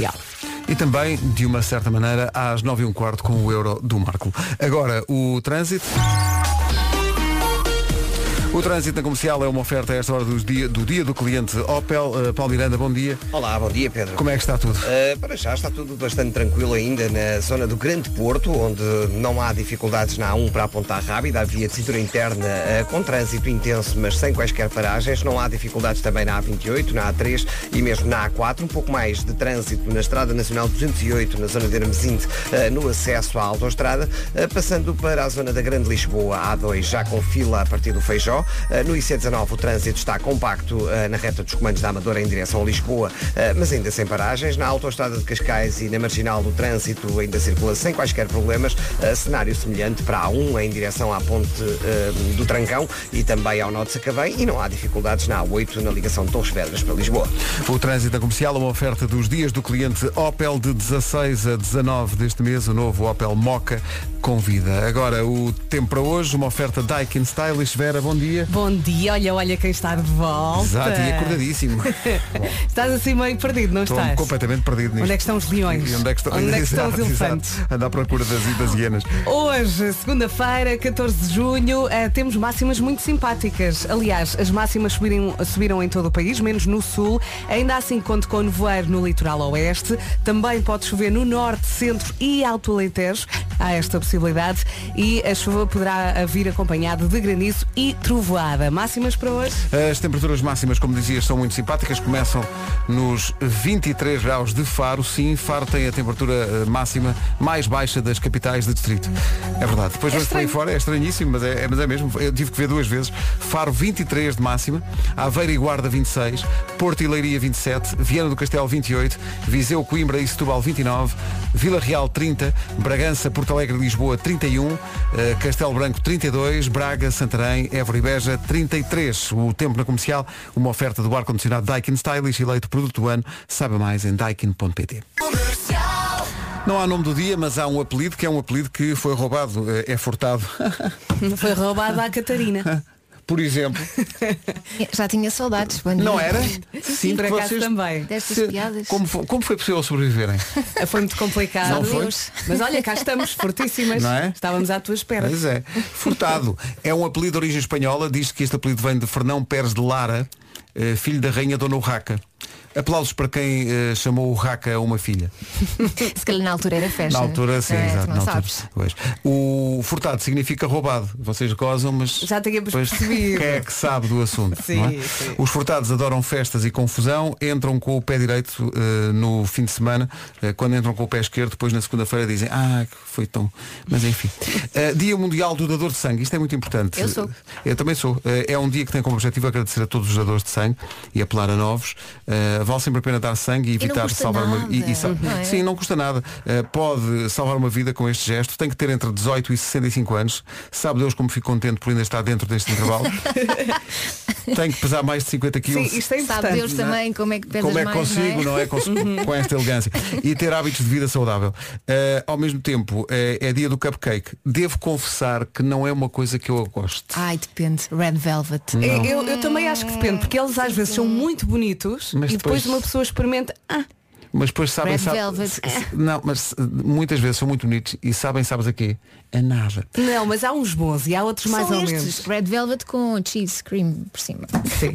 comercial. E também, de uma certa maneira, às 9 e um quarto com o euro do Marco. Agora, o trânsito. O trânsito na comercial é uma oferta a esta hora dos dia, do dia do cliente Opel. Uh, Paulo Miranda, bom dia. Olá, bom dia Pedro. Como é que está tudo? Uh, para já está tudo bastante tranquilo ainda na zona do Grande Porto, onde não há dificuldades na A1 para apontar rápida, a via de cintura interna uh, com trânsito intenso, mas sem quaisquer paragens. Não há dificuldades também na A28, na A3 e mesmo na A4. Um pouco mais de trânsito na Estrada Nacional 208, na zona de Hermesinde, no acesso à autoestrada, passando para a zona da Grande Lisboa, A2, já com fila a partir do Feijó. Uh, no IC19 o trânsito está compacto uh, na reta dos comandos da Amadora em direção a Lisboa, uh, mas ainda sem paragens. Na autoestrada de Cascais e na marginal do trânsito ainda circula sem quaisquer problemas. cenário semelhante para a A1 em direção à ponte do Trancão e também ao de Sacavém e não há dificuldades na A8 na ligação de Torres Vedras para Lisboa. O trânsito comercial, uma oferta dos dias do cliente Opel de 16 a 19 deste mês, o novo Opel Moca convida. Agora o tempo para hoje, uma oferta Daikin Stylish. Vera, bom dia. Bom dia, olha, olha quem está de volta. Exato, e acordadíssimo. estás assim meio perdido, não Estou estás? completamente perdido nisto. Onde é que estão os leões? E onde é que estão, onde é que estão os elefantes? Anda à procura das, das hienas. Hoje, segunda-feira, 14 de junho, eh, temos máximas muito simpáticas. Aliás, as máximas subiram, subiram em todo o país, menos no sul. Ainda assim, conto com nevoeiro no litoral oeste. Também pode chover no norte, centro e alto Alentejo. Há esta possibilidade. E a chuva poderá vir acompanhada de granizo e trovoada. Máximas para hoje? As temperaturas máximas, como dizias, são muito simpáticas. Começam nos 23 graus de Faro. Sim, Faro tem a temperatura eh, máxima mais baixa das capitais de distrito. É verdade. Depois É vamos por aí fora, é estranhíssimo, mas é, é- mas é mesmo. Eu tive que ver duas vezes. Faro 23 de máxima, Aveiro e Guarda 26, Porto e Leiria 27, Viana do Castelo 28, Viseu, Coimbra e Setúbal 29, Vila Real 30, Bragança, Porto Alegre e Lisboa 31, eh, Castelo Branco 32, Braga, Santarém, Évora e Beja 33. O tempo na comercial, uma oferta do ar-condicionado Daikin Stylish, eleito produto do ano. Saiba mais em daikin.pt. Não há nome do dia, mas há um apelido que é um apelido que foi roubado, eh, é furtado. Foi roubada a Catarina. Por exemplo, Já tinha saudades. Bom dia. não era? Sim, por acaso também. Destas Se- piadas. Como, fo- como foi possível sobreviverem? Foi muito complicado. Não foi? Mas olha, cá estamos, fortíssimas. Não é? Estávamos à tua espera. Pois é. Furtado. É um apelido de origem espanhola. Diz que este apelido vem de Fernão Pérez de Lara, eh, filho da rainha Dona Urraca. Aplausos para quem eh, chamou Urraca a uma filha. Se calhar na altura era festa. Na altura, sim, É, exato. Não sabes. O furtado significa roubado. Vocês gozam, mas. Já tínhamos percebido. Quem é que sabe do assunto? Sim, é? sim. Os furtados adoram festas e confusão, entram com o pé direito eh, no fim de semana, eh, quando entram com o pé esquerdo, depois na segunda-feira dizem, ah, que foi tão. Mas enfim. Dia Mundial do Dador de Sangue, isto é muito importante. Eu sou. Eu também sou. É um dia que tem como objetivo agradecer a todos os dadores de sangue e apelar a novos. Eh, vale sempre a pena dar sangue e não evitar custa salvar uma. nada, e- e sal- não é? Sim, não custa nada. Uh, pode salvar uma vida com este gesto. Tem que ter entre 18 e 65 anos. Sabe Deus como fico contente por ainda estar dentro deste intervalo. Tem que pesar mais de 50 quilos. Sim, isto é Sabe. Deus também como é que pesas Como é que mais, consigo, não não é? é? Com, com esta elegância. E ter hábitos de vida saudável. Uh, ao mesmo tempo, uh, é dia do cupcake. Devo confessar que não é uma coisa que eu gosto. Ai, depende. Red Velvet. Eu, eu- eu também acho que depende, porque eles às vezes são muito bonitos Mas e depois depois- uma pessoa experimenta. Ah, Mas depois sabem, Red sabe- Velvet. se- Não, mas muitas vezes são muito bonitos e sabem, sabes a quê? A nada. não, mas há uns bons e há outros mais São ou estes. menos. Red Velvet com cheese cream por cima. Sim.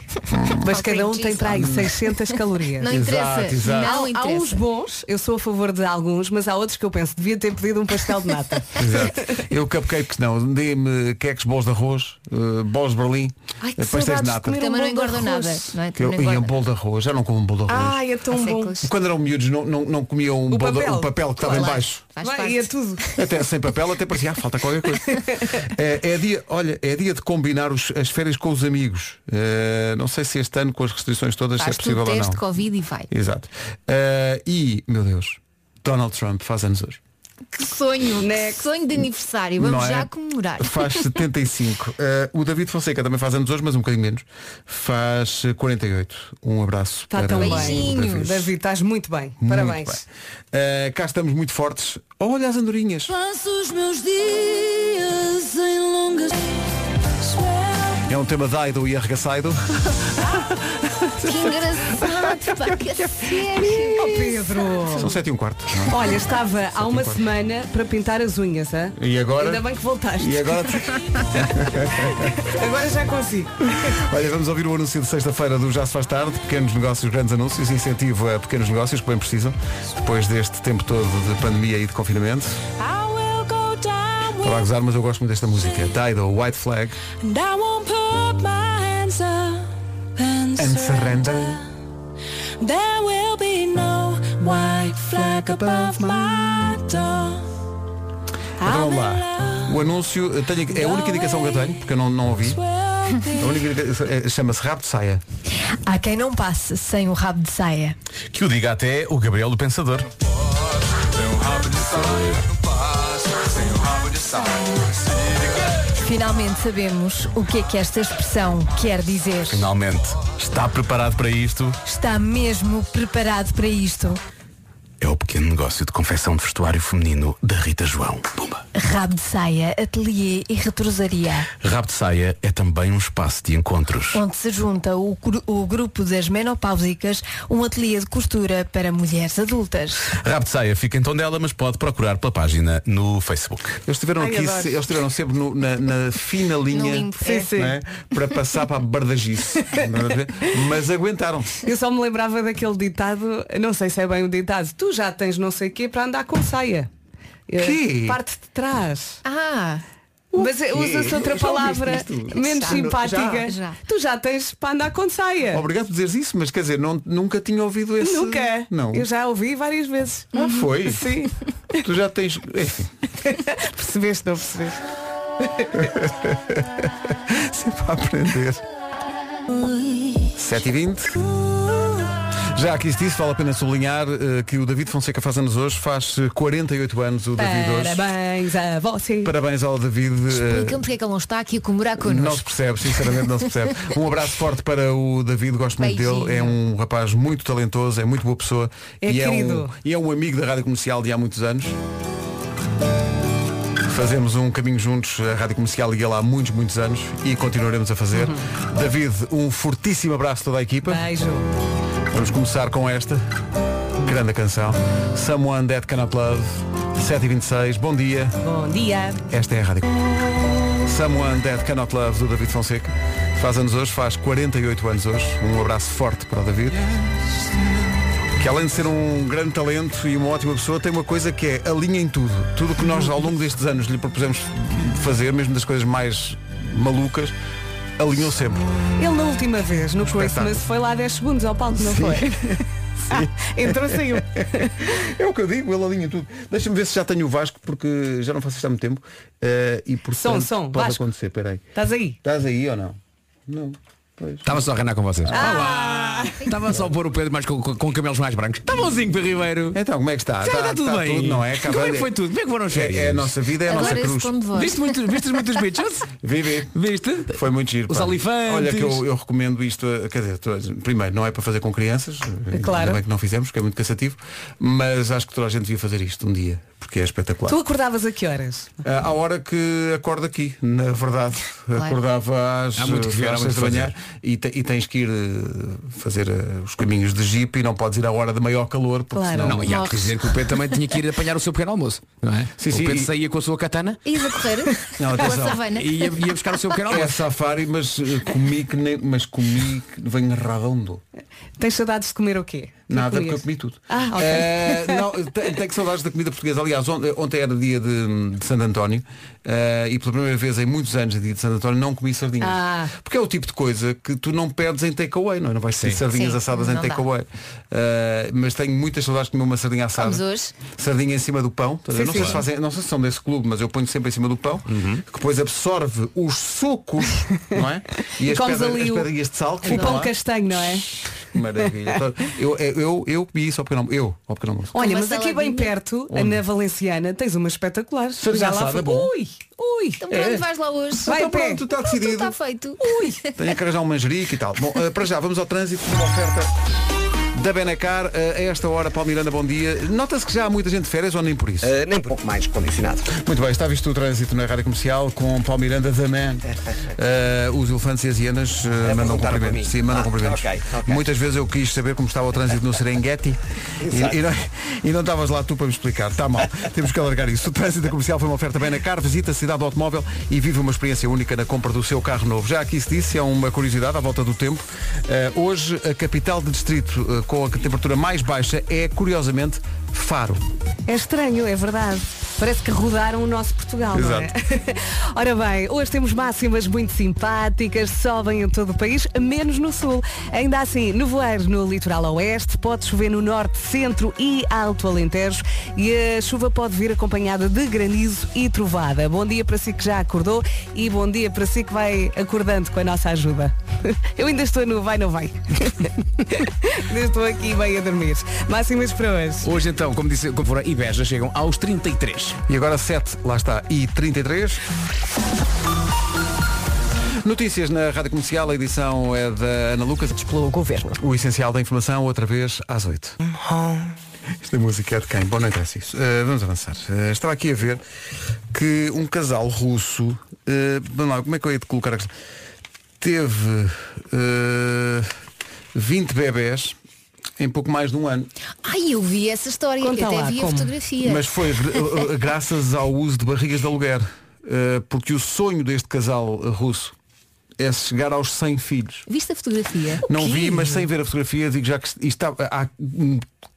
Mas cada um tem para aí 600 calorias. Não Exato, interessa. exato. Não Há, há interessa. uns bons, eu sou a favor de alguns, mas há outros que eu penso, devia ter pedido um pastel de nata. Exato. Eu cupcakes não. Dê-me queques, bolos de arroz, uh, bolos de Berlim, Ai, que uh, pastéis de nata. Também não um bolo de engorda nada. Não é? Que eu ia um engorda. bolo de arroz, já não como um bolo de arroz. Ai, é tão bom. Quando eram miúdos não, não, não comiam um, O papel. um papel que estava Claro. em baixo. Vai, ia tudo. Até sem papel até parecia, ah, falta qualquer coisa. é, é dia, olha, é dia de combinar os- as férias com os amigos. Eh, não sei se este ano com as restrições todas se é possível ou teste não. Covid e vai. Exato. Eh, e, meu Deus, Donald Trump faz anos hoje. Que sonho, né? Que sonho de aniversário. Vamos é? já comemorar. Faz 75. Eh, o David Fonseca também faz anos hoje, mas um bocadinho menos. Faz eh, 48. Um abraço Está tão bem. Beijinhos. David, estás muito bem. Muito Parabéns. bem. Eh, cá estamos muito fortes. Olha as andorinhas. Passo os meus dias em longas É um tema Aido e arregaçaido. Que engraçado, pá, que sério. Oh, Pedro! São sete e um quarto. não é? Olha, estava há uma semana para pintar as unhas, hã? E agora? Ainda bem que voltaste. E agora? Agora já consigo. Olha, vamos ouvir o anúncio de sexta-feira do Já se faz tarde, pequenos negócios, grandes anúncios, incentivo a pequenos negócios que bem precisam, depois deste tempo todo de pandemia e de confinamento. I will go down Para a gozar, mas eu gosto muito desta música. Dido, White Flag. and I won't put my hands up and, surrender. There will be no white flag above my door. Então vamos lá. O anúncio, tenho, é a única indicação que eu tenho, porque eu não, não ouvi. A única indicação é- chama-se Rabo de Saia. Há quem não passe sem o rabo de saia. Que o diga até o Gabriel do Pensador. Finalmente sabemos o que é que esta expressão quer dizer. Finalmente. Está preparado para isto? Está mesmo preparado para isto. É o pequeno negócio de confecção de vestuário feminino da Rita João. Pumba. Rabo de saia, ateliê e retrosaria. Rabo de Saia é também um espaço de encontros. Onde se junta o, o grupo das menopáusicas, um ateliê de costura para mulheres adultas. Rabo de Saia fica em Tondela, mas pode procurar pela página no Facebook. Eles estiveram aqui, se- eles estiveram sempre no- na, na fina linha limbo, Sim, sim. não é? para passar para a bardagice. Mas aguentaram. Eu só me lembrava daquele ditado, não sei se é bem o ditado, tu já tens não sei o quê para andar com saia. Eh, Quê? Parte de trás. Ah, Mas usa-se outra palavra menos Já. simpática. Já. Tu já tens para andar com saia. Obrigado por dizeres isso, mas quer dizer, não, nunca tinha ouvido esse. Nunca. Não. Eu já ouvi várias vezes. Ah, foi? Sim. Tu já tens. Enfim, Percebeste, não percebeste? sempre a aprender. 7h20. Já aqui se disse, vale a pena sublinhar eh, que o David Fonseca faz anos hoje, faz eh, 48 anos o David hoje. Parabéns a você. Parabéns ao David. eh, explica-me porque é que ele não está aqui a comemorar Não connosco. se percebe, sinceramente não se percebe. Um abraço forte para o David, gosto muito Beijinho. dele. É um rapaz muito talentoso, é muito boa pessoa. É e, é um, querido. e é um amigo da Rádio Comercial de há muitos anos. Fazemos um caminho juntos, a Rádio Comercial e ele há muitos, muitos anos e continuaremos a fazer. Uhum. David, um fortíssimo abraço a toda a equipa. Beijo. Vamos começar com esta grande canção. Someone That Cannot Love, 7h26. Bom dia. Bom dia. Esta é a rádio. Someone That Cannot Love do David Fonseca. Faz anos hoje, faz 48 anos hoje. Um abraço forte para o David. Que além de ser um grande talento e uma ótima pessoa, tem uma coisa que é alinha em tudo. Tudo o que nós ao longo destes anos lhe propusemos fazer, mesmo das coisas mais malucas, alinhou sempre. Ele na última vez, no. Christmas, foi lá 10 segundos ao palco, não foi? Entrou, saiu. É o que eu digo, ele alinha tudo. Deixa-me ver se já tenho o Vasco, porque já não faço isto há muito tempo. eh, e portanto, Som, som, pode Vasco. acontecer. Peraí. Estás aí? Estás aí ou não? Não. Estava só a reinar com vocês. Ah! Estava só a pôr o Pedro mais com, com, com camelos mais brancos. Está bonzinho, Pedro Ribeiro. Então, como é que está? Já está, tudo bem. não é? Como é que foi tudo? Como é que foram É, férias? é a nossa vida, é a Agora nossa cruz. Viste, muito, viste muitos bichos? Vive. Viste? Foi muito giro. Os pá. alifantes. Olha que eu, eu recomendo isto, a- quer dizer, primeiro, não é para fazer com crianças, Claro. ainda bem que não fizemos, que é muito cansativo, mas acho que toda a gente devia fazer isto um dia, porque é espetacular. Tu acordavas a que horas? Ah, À hora que acordo aqui, na verdade. Acordava às, Há muito que às que manhã e, te- e tens que ir eh, fazer eh, os caminhos de jeep e não podes ir à hora de maior calor, porque Claro. senão... Não, e há que dizer que o Pedro também tinha que ir apanhar o seu pequeno almoço. Não é? Sim, o sim, Pedro e- saía com a sua katana Ias a correr? Não, atenção. e ia, ia buscar o seu pequeno É almoço. safari, mas eh, comi que nem, mas comi que venho redondo. Tens saudades de comer o quê? Que Nada, porque eu comi tudo. Ah, ok. Eh, não, te- tenho, saudades da comida portuguesa. Aliás, ontem, ontem era dia de, de Santo António eh, e pela primeira vez em muitos anos, dia de Santo António, não comi sardinhas. Ah. Porque é o tipo de coisa que tu não perdes em takeaway, não é? Não vais ter sardinhas Sim, assadas em takeaway. Eh, mas tenho muitas saudades de comer uma sardinha assada. Comes hoje? Sardinha em cima do pão. Sim, não, sim. se fazem, não sei se são desse clube, mas eu ponho sempre em cima do pão, que depois absorve os sucos, não é? E as, comes pedras, ali as o- pedrinhas de sal que O pão lá. castanho, não é? Maravilha. Então, Eu, eu, eu, eu comi isso ao pequeno almoço. Eu, ao pequeno almoço. Olha, mas aqui bem perto, na Valenciana, tens uma espetacular. Já lá assada, fui. bom. Ui, ui. Então pronto, vais lá hoje. Vai Então a pé. pronto, está Pronto, decidido. está feito. Ui. Tenho que arranjar um manjerico e tal. Bom, eh, para já, vamos ao trânsito uma oferta da Benacar. A esta hora, Paulo Miranda, bom dia. Nota-se que já há muita gente de férias ou nem por isso? Uh, nem pouco mais condicionado. Muito bem, está visto o trânsito na Rádio Comercial com Paulo Miranda, The Man. Uh, os elefantes e as hienas uh, mandam por cumprimentos. Sim, mandam Ah, cumprimentos. ok, ok. Muitas vezes eu quis saber como estava o trânsito no Serengeti e, e não, e não estavas lá tu para me explicar. Está mal. Temos que alargar isso. O trânsito da comercial foi uma oferta bem na car. Visita a cidade do automóvel e vive uma experiência única na compra do seu carro novo. Já aqui se disse, é uma curiosidade à volta do tempo. Uh, hoje, a capital de distrito uh, com a temperatura mais baixa é, curiosamente, Faro. É estranho, é verdade. Parece que rodaram o nosso Portugal, não é? Ora bem, hoje temos máximas muito simpáticas, sobem em todo o país, menos no sul. Ainda assim, nevoeiro no litoral oeste, pode chover no norte, centro e alto Alentejo e a chuva pode vir acompanhada de granizo e trovada. Bom dia para si que já acordou e bom dia para si que vai acordando com a nossa ajuda. Eu ainda estou no vai, não vai. ainda estou aqui bem a dormir. Máximas para hoje. Hoje então, como disse, como foram, e Beja chegam aos 33. E agora 7, lá está, e 33. Notícias na Rádio Comercial, a edição é da Ana Lucas. Pelo governo. O essencial da informação, outra vez, às 8. Esta música é de quem? Bom, não interessa isso. Uh, vamos avançar. Uh, estava aqui a ver que um casal russo, uh, vamos lá, como é que eu ia te colocar a questão? Teve uh, 20 bebés em pouco mais de um ano. Ai, eu vi essa história, Conta até lá, vi a como? fotografia. Mas foi uh, uh, graças ao uso de barrigas de aluguer. Uh, porque o sonho deste casal russo é chegar aos 100 filhos. Viste a fotografia? Não vi, mas sem ver a fotografia digo já que isto está, há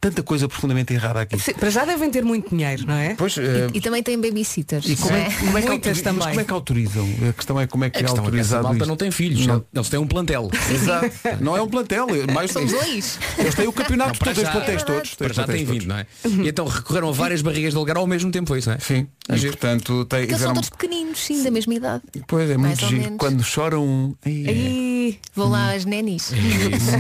tanta coisa profundamente errada aqui. Sim, Para já devem ter muito dinheiro, não é? Pois, eh, E também tem babysitters. e como é, é? como é que Muitas também. mas como é que autorizam? A questão é como é que A é questão é que autorizado malta não tem filhos, Não. eles têm um plantel. Exato. Não é um plantel, é mais São dois. Eles têm o campeonato, Não, tens já- plantéis É todos. Para já plantéis tem todos. vindo, não é? E então recorreram a várias barrigas de aluguer ao mesmo tempo, foi isso, não é? Sim. É E, portanto, tem, eles são todos pequeninos, sim, da mesma idade. Pois é, muito giro. Quando choram. ai, é E Vão lá as nenis.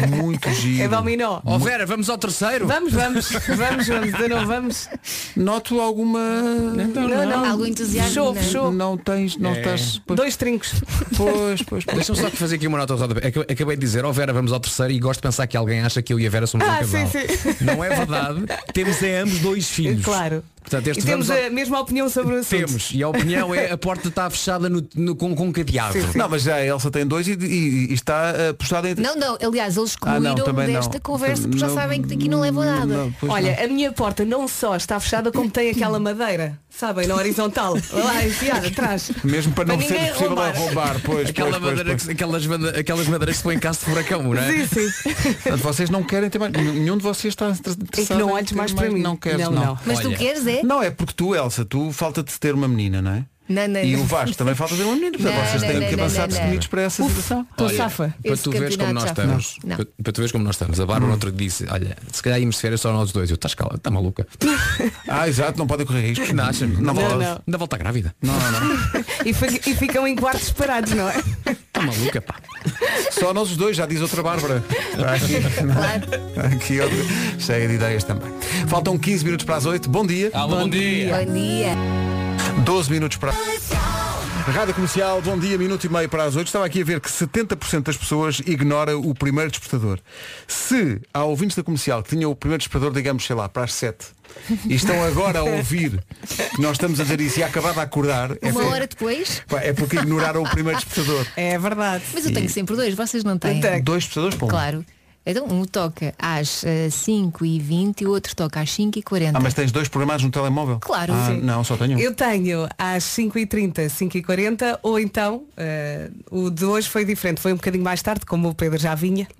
muito giro. é dominó. Ó Vera, vamos ao terceiro. Vamos, vamos, vamos, vamos, ainda não vamos. Noto alguma. Não, não. Algum entusiasmo, Fechou, não é? fechou. Não tens, não É. estás. Pois, Dois trincos. pois, pois. pois. Deixa-me só fazer aqui uma nota de. Aca- Acabei de dizer, ó Vera, vamos ao terceiro e gosto de pensar que alguém acha que eu e a Vera somos um Ah, casal. sim, sim. Não é verdade. Temos é ambos dois filhos. Claro. Portanto, este E temos ao- a mesma opinião sobre o assunto. Temos. E a opinião é a porta está fechada no, no- com, com um cadeado. Não, mas já a Elsa tem dois e, e- e está uh, postada em. Não, não, aliás, eles Ah, não, excluíram também não. desta conversa porque já Não- sabem que daqui não levam nada. não, pois Olha, a minha porta não só está fechada como tem aquela madeira, sabem, na horizontal. Lá enfiada atrás. não. Mesmo para não Para ser ninguém possível roubar. roubar. Pois, Aquela pois, pois, madeira pois. que- aquelas, aquelas madeiras que se põem em caso de furacão, não é? Sim, sim. Portanto, vocês não querem ter mais. Nenhum de vocês está interessado. não em olhes ter mais para mim. Não queres, Não, não. não. Mas tu queres é? Não, é porque tu, Elsa, tu falta-te ter uma menina, não é? Não, não, E não. o Vasco também falta ter uma menina. Portanto, Não, vocês não, têm não, que não, avançar não, destemidos para essa situação. Estou Olha, safa. Para tu veres como nós estamos. Não. Para, para tu veres como nós estamos. A Bárbara outro dia disse, olha, se calhar íamos de férias só nós dois. Eu, estás cala, está maluca. Ah, exato, não podem correr riscos. Não, acha Não, Não, pode. não. Ainda volta grávida. Não, não, não. E, e ficam em quartos separados, não é? Está maluca, pá. Só nós os dois, já diz outra Bárbara. Aqui, Claro. aqui outra, cheia de ideias também. Faltam 15 minutos para as 8. Bom dia. bom, dia. Bom dia. 12 minutos para. Rádio Comercial, bom dia, minuto e meio para as 8. Estava aqui a ver que 70% das pessoas ignora o primeiro despertador. Se há ouvintes da comercial que tinham o primeiro despertador, digamos, sei lá, para as 7 e estão agora a ouvir que nós estamos a dizer isso e a acabar de acordar, é, Uma porque- hora depois. é porque ignoraram o primeiro despertador. É verdade. Mas eu tenho sempre dois, vocês não têm. tenho. Dois despertadores, pô. Claro. Então um toca às eh, 5h20 e o outro toca às 5h40. Ah, mas tens dois programados no telemóvel? Claro. Ah, Sim. não, só tenho um. Eu tenho às 5h30, 5h40 ou então eh, o de hoje foi diferente, foi um bocadinho mais tarde, como o Pedro já vinha.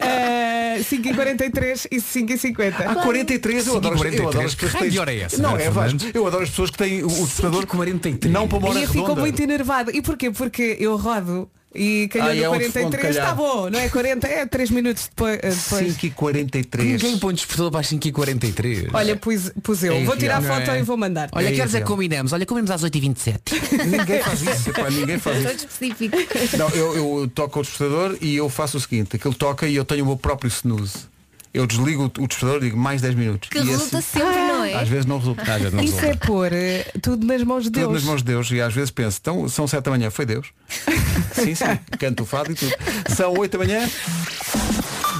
Eh, 5h43 e 5h50. Ah, 43, eu adoro, eu adoro as pessoas que têm. Hora é essa, Não, Vera é Vasco. Eu adoro as pessoas que têm o, o despertador 43. não para uma hora E eu fico redonda. muito enervada. E porquê? Porque eu rodo e calhou Ah, e no é onde- 43, onde calhar. está bom, não é 40, é 3 minutos depois. eh, depois. 5 e 43. Ninguém põe despertador para as 5h43. Olha, pus, pus eu. É Vou tirar irreal, foto é? e vou mandar. Olha, É que horas é que combinamos? Olha, combinamos às 8h27. Ninguém faz isso. epá, ninguém faz isso. específico. Não, eu, eu toco o despertador e eu faço o seguinte, aquilo toca e eu tenho o meu próprio snooze. Eu desligo o despertador e digo mais 10 minutos. Que E resulta assim, sempre, não é? Às vezes não resulta. Às vezes não Isso é pôr eh, tudo nas mãos de Tudo Deus. nas mãos de Deus e às vezes penso, então são 7 da manhã, foi Deus. sim, sim, canto o fado e tudo. São 8 da manhã.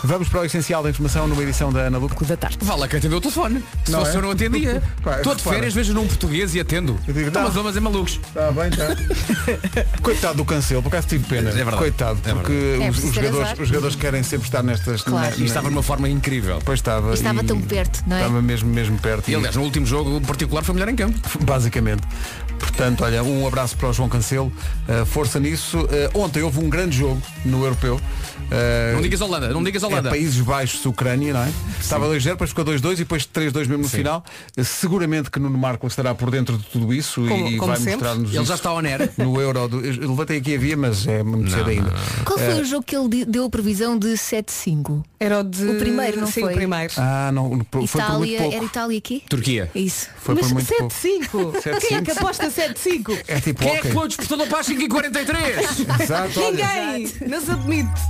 Vamos para o essencial da informação numa edição da Ana Luca. da tarde. Vá lá que atendeu o telefone. Se Não fosse é? eu não atendia. Estou de férias, vejo num português e atendo. Eu digo, Então, não. mas é malucos. Está bem, está. Coitado do cancelo, por acaso tive pena. É verdade. Coitado, É porque É os, preciso os jogadores, os jogadores querem sempre estar nestas. Claro. na- E estava numa forma incrível. Pois estava. E estava tão perto, não é? Estava mesmo, mesmo perto. E aliás, no último jogo o particular foi melhor em campo. basicamente. Portanto, olha, um abraço para o João Cancelo, uh, força nisso. Uh, ontem houve um grande jogo no Europeu. Uh, Não digas Holanda, não digas é Holanda. Países Baixos, Ucrânia, não é? Estava 2-0, depois ficou 2-2 e depois 3-2 mesmo no final. Uh, seguramente que Nuno Marco estará por dentro de tudo isso Como- e como vai mostrar-nos Ele já está on air. no Euro. Do... Eu Levantei aqui havia, mas é muito cedo ainda. Qual foi o jogo que ele deu a previsão de 7-5? Era o de... O primeiro, não Sim, foi? o primeiro. Ah, não, foi por muito Itália, pouco. era Itália aqui? Turquia. Isso. Foi Mas por muito pouco. 7-5. Quem é que aposta 7-5? É tipo Quem é que foi o despertador para as 5h43? Exato, olha. Ninguém. Não se admite.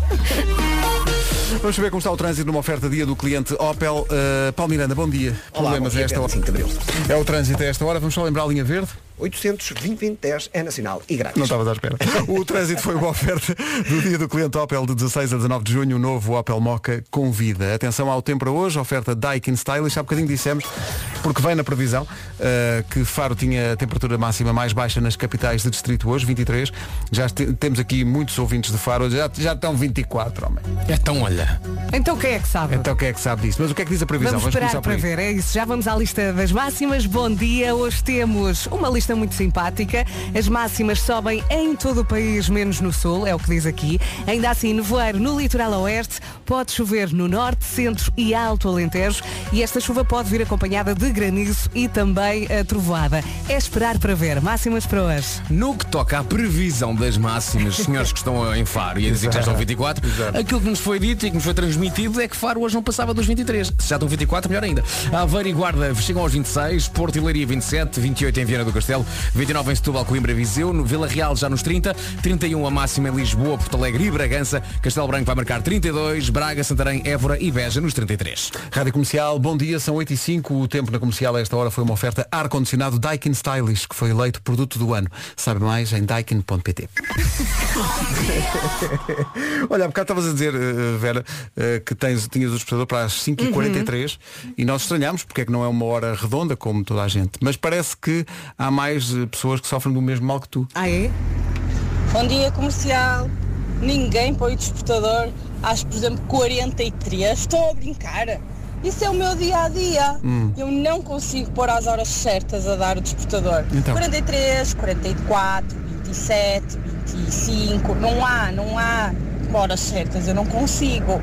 Vamos saber como está o trânsito numa oferta dia do cliente Opel. Uh, Paulo Miranda, bom dia. Olá, Problemas bom dia, a esta hora. 5 de Abril. É o trânsito a esta hora. Vamos só lembrar a linha verde. 820 é nacional e grátis. Não estavas à espera. O trânsito foi uma oferta do dia do cliente Opel de 16 a 19 de junho. O novo Opel Moca com vida. Atenção ao tempo para hoje. Oferta Daikin Stylish. Há bocadinho dissemos, porque vem na previsão, uh, que Faro tinha a temperatura máxima mais baixa nas capitais de distrito hoje, 23. Já te- temos aqui muitos ouvintes de Faro. Já, já estão 24, homem. Então olha. Então quem é que sabe? Então quem é que sabe disso? Mas o que é que diz a previsão? Vamos esperar começar por para ver, é isso. Já vamos à lista das máximas. Bom dia, hoje temos uma lista muito simpática. As máximas sobem em todo o país, menos no sul, é o que diz aqui. Ainda assim, nevoeiro no litoral oeste, pode chover no norte, centro e alto Alentejo e esta chuva pode vir acompanhada de granizo e também a trovoada. É esperar para ver. Máximas para hoje. No que toca à previsão das máximas, senhores que estão em Faro e a dizer que já estão 24, aquilo que nos foi dito e que nos foi transmitido é que Faro hoje não passava dos 23. Se já estão 24, melhor ainda. Aveiro e Guarda chegam aos 26, Porto e Leiria 27, 28 em Viana do Castelo, 29 em Setúbal, Coimbra e Viseu, no Vila Real já nos 30, 31 a máxima em Lisboa, Porto Alegre e Bragança, Castelo Branco vai marcar 32, Braga, Santarém, Évora e Beja nos 33. Rádio Comercial, bom dia, são 8 e 5 O tempo na comercial a esta hora foi uma oferta ar-condicionado Daikin Stylish, que foi eleito produto do ano. Sabe mais em daikin.pt. Olha, há bocado estavas a dizer, eh, Vera, eh, que tens, tinhas o despertador para as 5h43 e nós estranhamos porque é que não é uma hora redonda como toda a gente. Mas parece que há mais eh, pessoas que sofrem do mesmo mal que tu. Ah, é? Bom dia comercial. Ninguém põe o despertador às, por exemplo, 43. Estou a brincar. Isso é o meu dia a dia. Eu não consigo pôr às horas certas a dar o despertador. Então. 43, 44, 27, 25. Não há, não há horas certas. Eu não consigo.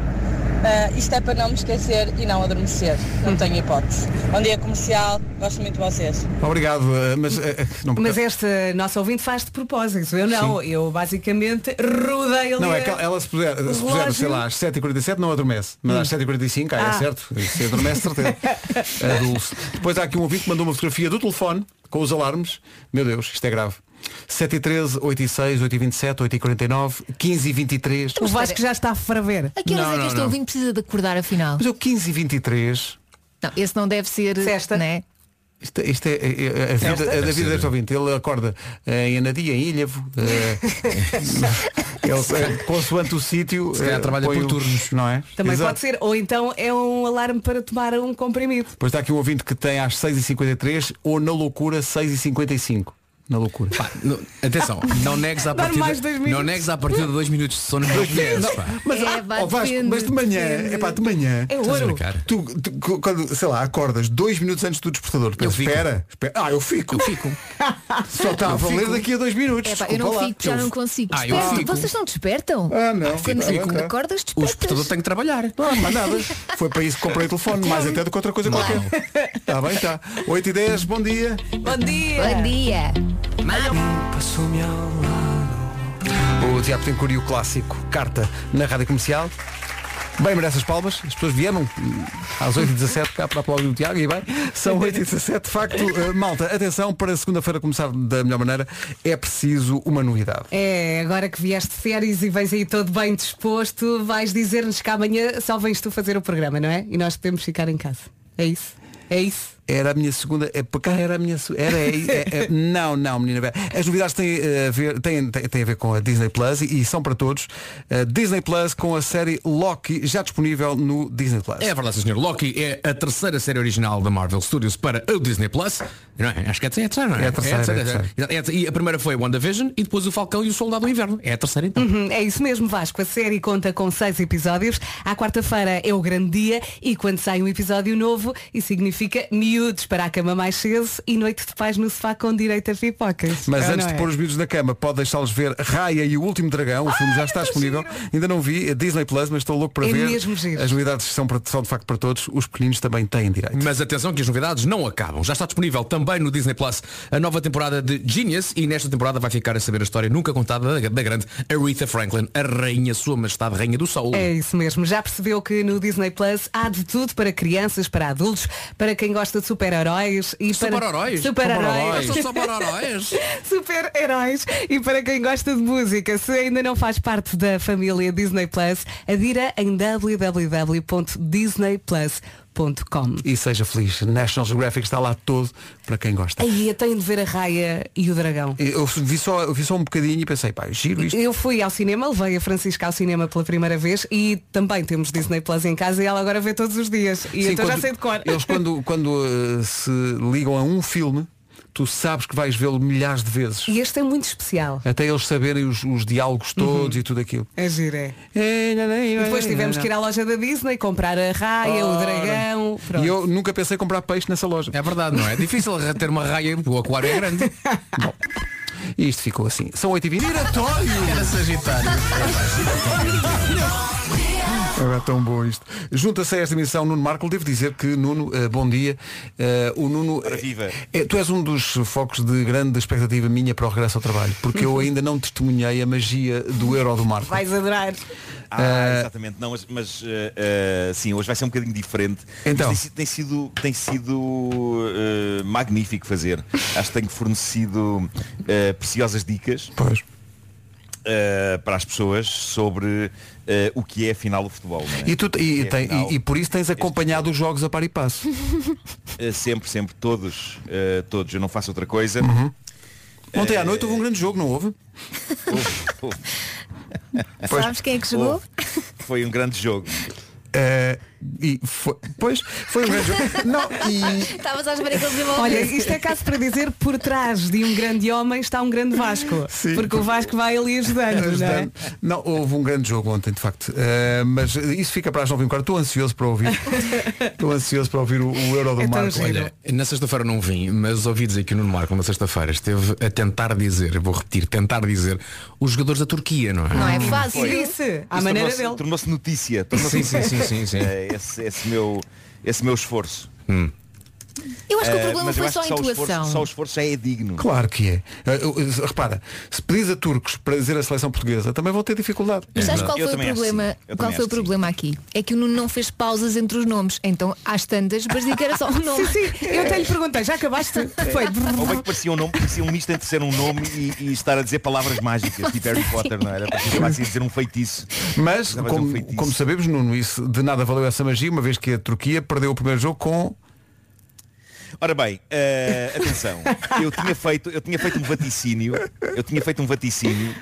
Ah, isto é para não me esquecer e não adormecer. Não tenho hipótese. Bom dia comercial. Gosto muito de vocês. Obrigado, eh, mas eh, não, Mas esta nossa ouvinte faz de propósito. Eu não. Eu basicamente rodei ali. Não, é que ela se puser, se puser relógio. sei lá, às 7h47 não adormece. Mas às 7h45, ah, é Ah. certo. Isso adormece, certeza. É. Depois há aqui um ouvinte que mandou uma fotografia do telefone com os alarmes. Meu Deus, isto é grave. 7 e 13, 8 e 6, 8 e 27, 8 e 49, 15 e 23. O Vasco já está a ferver. A que horas Não, é que este ouvinte precisa de acordar afinal? Mas eu 15 e 23. Não, esse não deve ser. Sexta. Né? Isto, isto é, é- é a vida, a da vida deste ouvinte. Ele acorda eh, em Anadia, em Ilhavo. eh, ele, eh, consoante o sítio. Se calhar trabalha por os- turnos. Não é? Também Exato. pode ser. Ou então é um alarme para tomar um comprimido. Depois está aqui um ouvinte que tem às 6h53 ou na loucura 6h55. Na loucura. Pá, não- atenção, não negues à partida. mais dois minutos. Não negues à partida de dois minutos de sono não mulheres, pá. Mas, É, ah, vá, ó, Vasco, mas de manhã, é pá, de manhã. É ouro. Tu, tu, quando, sei lá, acordas dois minutos antes do despertador, pensas, fico. espera, espera. Ah, eu fico. Eu fico. Só está a valer daqui a dois minutos. É, pá, eu não lá. fico, já Eu- não consigo. Ah, eu Desperto. fico. Vocês não despertam? Ah, não. Quando, fico, quando acordas, O despertas. despertador tem que trabalhar. Não, mais nada. Foi para isso que comprei o telefone, mais até do que outra coisa qualquer. Está bem, está. 8 e 10, bom dia. Bom dia. Bom dia. O Tiago Tencourt e o clássico Carta na Rádio Comercial. Bem, merece as palmas. As pessoas vieram hum, às 8h17 cá para aplaudir o Tiago e bem, são 8h17. De facto, eh, malta, atenção, para segunda-feira começar da melhor maneira, é preciso uma novidade. É, agora que vieste de férias e vens aí todo bem disposto, vais dizer-nos que amanhã só vens tu fazer o programa, não é? E nós podemos ficar em casa. É isso? É isso? Era a minha segunda. É, para cá era a minha. Era, é, é, é- não, não, menina. Vera. As novidades têm, eh, a ver, têm, têm, têm a ver com a Disney Plus e, e são para todos. Eh, Disney Plus com a série Loki já disponível no Disney Plus. É verdade, senhor. Loki é a terceira série original da Marvel Studios para o Disney Plus. Não é? Acho que é a terceira, não é? É a terceira, é a terceira. É a- E a primeira foi WandaVision e depois o Falcão e o Soldado do Inverno. É a terceira então. Uhum, é isso mesmo, Vasco. A série conta com seis episódios. À quarta-feira é o grande dia e quando sai um episódio novo, isso significa miúdos para a cama mais cedo e noite de paz no sofá com direito a pipocas. Mas É antes não de é? pôr os vídeos na cama, pode deixá-los ver Raya e o Último Dragão. O filme já está disponível. Ainda não vi, é Disney Plus, mas estou louco para É ver. mesmo giro. As novidades são, para- são de facto para todos. Os pequeninos também têm direito. Mas atenção que as novidades não acabam. Já está disponível também no Disney Plus a nova temporada de Genius e nesta temporada vai ficar a saber a história nunca contada da, da grande Aretha Franklin, a rainha, sua majestade, rainha do soul. É isso mesmo. Já percebeu que no Disney Plus há de tudo para crianças, para adultos, para quem gosta de super-heróis e para Super-heróis? Super-heróis. São super-heróis. Super-heróis e para quem gosta de música, se ainda não faz parte da família Disney Plus, adira em www.disneyplus.com. E seja feliz. National Geographic está lá todo para quem gosta. Aí eu tenho de ver a Raia e o Dragão. Eu vi só, eu vi só um bocadinho e pensei, pá, giro isto. Eu fui ao cinema, levei a Francisca ao cinema pela primeira vez e também temos Disney Plus em casa e ela agora vê todos os dias. E Sim, então já quando- sei de cor. Eles quando, quando eh, se ligam a um filme, tu sabes que vais vê-lo milhares de vezes. E este é muito especial. Até eles saberem os, os diálogos todos e tudo aquilo. É giro, é. E E depois tivemos que ir à loja da Disney comprar a raia, o dragão. Pronto. E eu nunca pensei em comprar peixe nessa loja. É verdade, não é? É difícil ter uma raia, o aquário é grande. E isto ficou assim. São 8h20. Giratório! Era Sagitário. Agora tão bom isto. Junta-se a esta emissão Nuno Marco. Devo dizer que, Nuno, eh, bom dia. Eh, o Nuno. Eh, tu és um dos focos de grande expectativa minha para o regresso ao trabalho. Porque eu ainda não testemunhei a magia do Euro do Marco. Vais adorar. Ah, Eh, exatamente. Não, mas, mas, eh, eh, sim, hoje vai ser um bocadinho diferente. Então. Mas tem, sido- tem sido, tem sido eh, magnífico fazer. Acho que tenho fornecido preciosas dicas Pois. Eh, para as pessoas sobre eh, o que é afinal o futebol. não é? E, tu, e, é, tem- afinal, e- e por isso tens acompanhado os jogos a par e passo. eh, sempre, sempre, todos, todos. Eu não faço outra coisa. Uhum. Ontem à noite houve um grande jogo, não houve? Houve- houve- Sabes quem é que jogou? houve. Foi um grande jogo. E foi, pois, foi um grande jogo. Não, e, Estavas à espera que ele desenvolvesse. Olha, isto é caso para dizer por trás de um grande homem está um grande Vasco. Sim. porque o Vasco vai ali ajudando, não é? Não, houve um grande jogo ontem, de facto. Eh, mas isso fica para as 9 h quarto. Estou ansioso para ouvir. Estou ansioso para ouvir o, o Euro do É Marco. Olha, na sexta-feira não vim, mas ouvi dizer que o Nuno Marco na sexta-feira esteve a tentar dizer, eu vou repetir, tentar dizer, os jogadores da Turquia, não é? Não é fácil. E disse, à Isso maneira dele. Tornou-se notícia. Tornou-se Sim, sim, sim, sim, sim. eh, esse, esse meu, esse meu esforço. Eu acho que o Eh, problema foi só a só o esforço, intuação. só o esforço já é digno. Claro que é. Eh, repara, se pedis a turcos para dizer a seleção portuguesa, também vão ter dificuldade. Mas sabes qual Eu foi o problema? Qual foi o problema aqui? É que o Nuno não fez pausas entre os nomes. Então, às tantas, parecia que era só um nome. Sim, sim, eu até lhe perguntei, já acabaste? Foi. Ou bem que parecia um nome, parecia um misto entre ser um nome e, e estar a dizer palavras mágicas, tipo Harry Potter, não era? Parecia que a dizer um feitiço. Mas, de um como, feitiço. como sabemos, Nuno, isso de nada valeu essa magia, uma vez que a Turquia perdeu o primeiro jogo com. Ora bem, eh, atenção, eu tinha, feito, eu tinha feito um vaticínio, eu tinha feito um vaticínio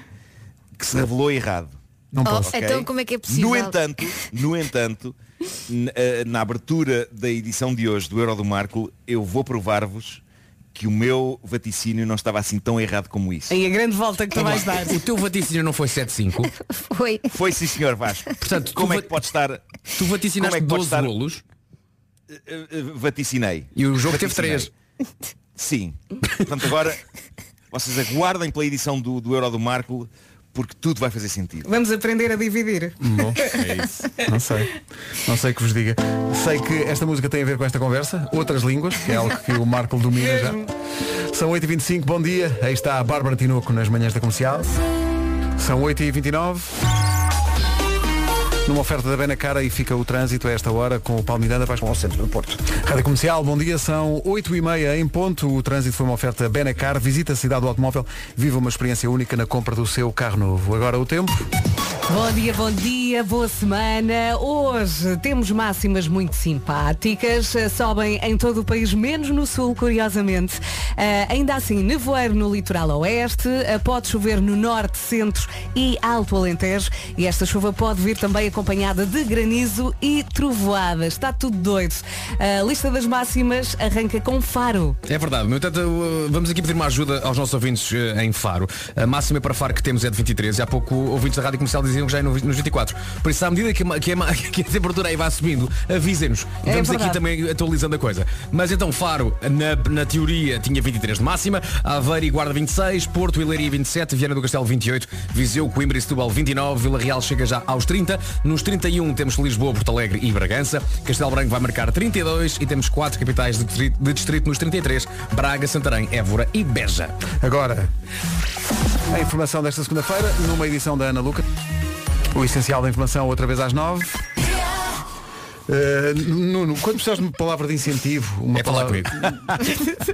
que se revelou errado. Não Oh, posso. ok? Então como é que é possível? No entanto, no entanto, n- eh, na abertura da edição de hoje do Euro do Marco, eu vou provar-vos que o meu vaticínio não estava assim tão errado como isso. Aí a grande volta que tu vais dar. O teu vaticínio não foi 7-5, Foi. Foi sim senhor Vasco. Portanto, como tu é que pode estar. tu vaticinaste Como é que pode 12 estar- golos Vaticinei. e o jogo teve Vaticinei. 3. Sim. Portanto agora vocês aguardem pela edição do, do Euro do Marco porque tudo vai fazer sentido. Vamos aprender a dividir. Bom, é isso. Não sei. Não sei que vos diga. Sei que esta música tem a ver com esta conversa, outras línguas, que é algo que o Marco domina já. São 8h25, bom dia. Aí está a Bárbara Tinoco nas manhãs da comercial. São 8h29. Numa oferta da Bena Cara e fica o trânsito a esta hora com o Paulo Miranda vais com o centro do Porto. Rádio Comercial, bom dia, são 8h30 em ponto. O trânsito foi uma oferta Benacar. Visita a cidade do automóvel, viva uma experiência única na compra do seu carro novo. Agora o tempo. Bom dia, bom dia. boa semana. Hoje temos máximas muito simpáticas, sobem em todo o país, menos no sul, curiosamente. Eh, ainda assim, nevoeiro no litoral oeste, eh, pode chover no norte, centro e alto Alentejo. E esta chuva pode vir também acompanhada de granizo e trovoadas. Está tudo doido. A lista das máximas arranca com Faro. É verdade. No entanto, uh, vamos aqui pedir uma ajuda aos nossos ouvintes uh, em Faro. A máxima para Faro que temos é de 23 e há pouco ouvintes da Rádio Comercial diziam que já é no- nos 24. Por isso, à medida que a, ma- que a ma- que a temperatura aí vai subindo, avisem-nos. E É vamos aqui também atualizando a coisa. Mas então Faro, na, na teoria, tinha 23 de máxima, Aveiro e Guarda 26, Porto e Leiria 27, Viana do Castelo 28, Viseu, Coimbra e Setúbal 29, Vila Real chega já aos 30, nos 31 temos Lisboa, Porto Alegre e Bragança, Castelo Branco vai marcar 32 e temos quatro capitais de distrito, de distrito nos 33, Braga, Santarém, Évora e Beja. Agora, a informação desta segunda-feira, numa edição da Ana Luca. O essencial da informação outra vez às nove. Uh, Nuno, quando precisas de uma palavra de incentivo, uma É falar palavra...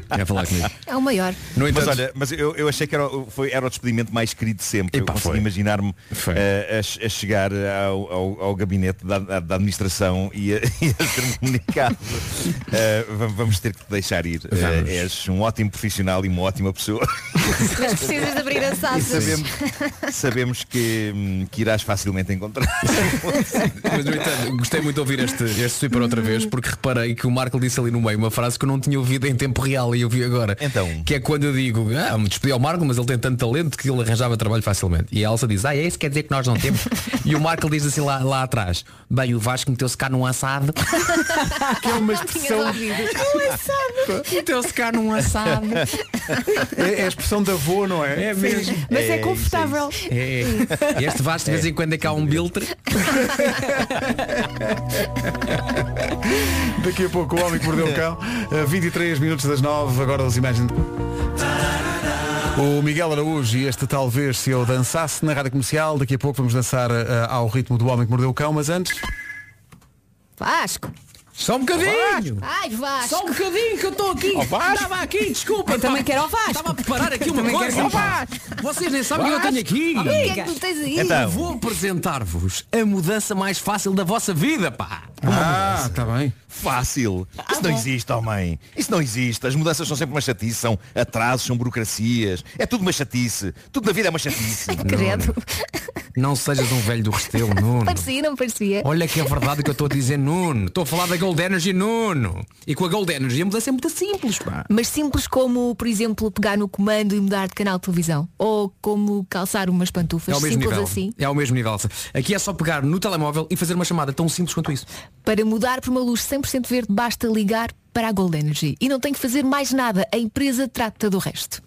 É falar comigo. É o maior. No Mas entanto, olha, mas eu, eu achei que era, o- foi, era o despedimento mais querido de sempre. Epá, eu consegui imaginar-me eh, a, a chegar ao, ao- ao gabinete da, da- da administração e a, e a ser comunicado. Eh, vamos, ter que te deixar ir. És um ótimo profissional e uma ótima pessoa. Mas precisas de abrir as asas. sabemos, sabemos que, hum, que irás facilmente encontrar. Mas, no entanto, gostei muito de ouvir este, este super outra vez, porque reparei que o Marco disse ali no meio uma frase que eu não tinha ouvido em tempo real e eu vi agora. Então. Que é quando eu digo, ah, me despedi ao Marco, mas ele tem tanto talento que ele arranjava trabalho facilmente. E a Elsa diz, ah, é isso quer dizer que nós não temos. e o Marco diz assim lá, lá atrás, bem, o Vasco meteu-se cá num assado. Que é uma expressão, meteu-se cá num assado. é, é a expressão da avó, não é? É mesmo. Mas é, É, confortável. É. E este Vasco de vez em quando é cá um biltre. Daqui a pouco o homem que mordeu o cão. A 23 minutos das 9, agora os Imagine. O Miguel Araújo e este talvez se eu dançasse na rádio comercial. Daqui a pouco vamos dançar eh, ao ritmo do homem que mordeu o cão, mas antes. Vasco. Só um bocadinho. Ai, Vasco. Só um bocadinho que eu estou aqui. Estava aqui, desculpa. Eu também quero ao Vasco. Estava a preparar aqui uma coisa. Vasco, Vocês nem sabem o que eu tenho aqui. O que é que tu tens aí? Então. Vou apresentar-vos a mudança mais fácil da vossa vida, pá. Ah, está bem. Fácil. Isso não existe, homem. Isso não existe. As mudanças são sempre uma chatice, são atrasos, são burocracias. É tudo uma chatice. Tudo na vida é uma chatice. Credo. Não sejas um velho do Restelo, Nuno. Parecia, não parecia. Olha que é verdade o que eu estou a dizer, Nuno. Estou a falar da Gold Energy, Nuno. E com a Gold Energy a mudança é muito simples, pá. Mas simples como, por exemplo, pegar no comando e mudar de canal de televisão. Ou como calçar umas pantufas. É o mesmo simples nível. assim. É ao mesmo nível. Aqui é só pegar no telemóvel e fazer uma chamada tão simples quanto isso. Para mudar para uma luz 100% verde basta ligar para a Gold Energy. E não tem que fazer mais nada. A empresa trata do resto.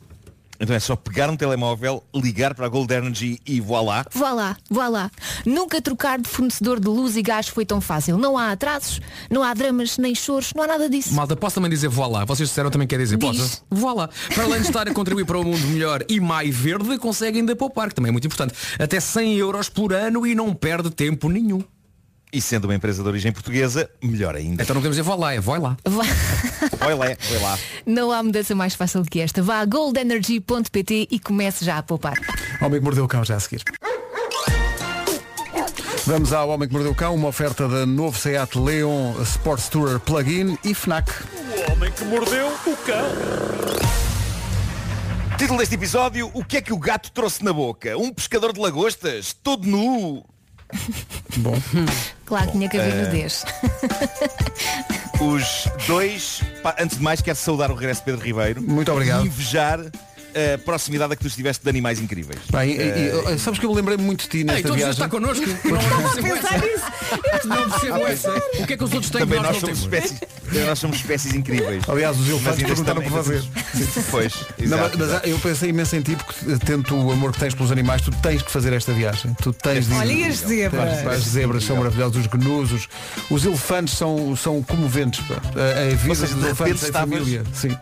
Então é só pegar um telemóvel, ligar para a Gold Energy e voilá. Vá lá, vá lá. Nunca trocar de fornecedor de luz e gás foi tão fácil. Não há atrasos, não há dramas, nem choros, não há nada disso. Malta, posso também dizer voa lá? Vocês disseram também quer dizer, Diz. posso? Voa lá. Para além de estar a contribuir para um mundo melhor e mais verde, consegue ainda poupar, que também é muito importante. Até 100 euros por ano e não perde tempo nenhum. E sendo uma empresa de origem portuguesa, melhor ainda. Então não podemos dizer voa lá, é voa lá. Vá- Vai lá, vai lá. Não há mudança mais fácil que esta. Vá a goldenergy.pt e comece já a poupar. Homem que mordeu o cão já a seguir. Vamos ao Homem que Mordeu o Cão, uma oferta da novo Seat Leon Sports Tourer Plug-in e FNAC. Título deste episódio, o que é que o gato trouxe na boca? Um pescador de lagostas, todo nu. Bom, Claro que tinha que haver eh, nudez. Os dois, antes de mais, quero saudar o regresso de Pedro Ribeiro. Muito obrigado. E invejar a proximidade a que tu estiveste de animais incríveis. bem, e- e- sabes que eu me lembrei muito de ti Ei, nesta todos viagem. está connosco. Não, não percebo essa. Não percebo essa. O que é que os outros têm que Também nós nós não somos, temos? espécies, também nós somos espécies incríveis. Aliás, os elefantes perguntaram por ainda fazer. Pois, Não, exato, mas, eu pensei imenso em ti porque tento o amor que tens pelos animais, tu tens que fazer esta viagem. Tu tens de ir- Olha, as zebras? As zebras são maravilhosas, os gnus, os, os elefantes são, são comoventes. pá. A, a vida seja, dos de elefantes estavas- família. Sim,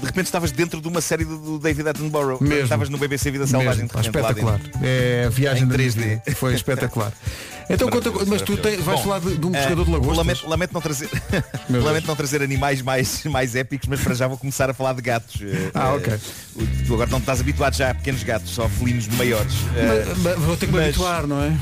De repente estavas dentro de uma série do, David Attenborough. Mesmo. Estavas no BBC Vida Selvagem. mesmo. de espetacular. É a viagem Em minha 3D. vida. Foi espetacular. Então, conta, mas tu vais Bom, falar de, de um eh, pescador de lagostas. Lamento, lamento não trazer, lamento não trazer animais mais, mais épicos, mas para já vou começar a falar de gatos. Eh, Ah, eh, ok. Tu agora não estás habituado já a pequenos gatos, só felinos maiores. Eh, Mas- mas vou ter que me mas- habituar, não é?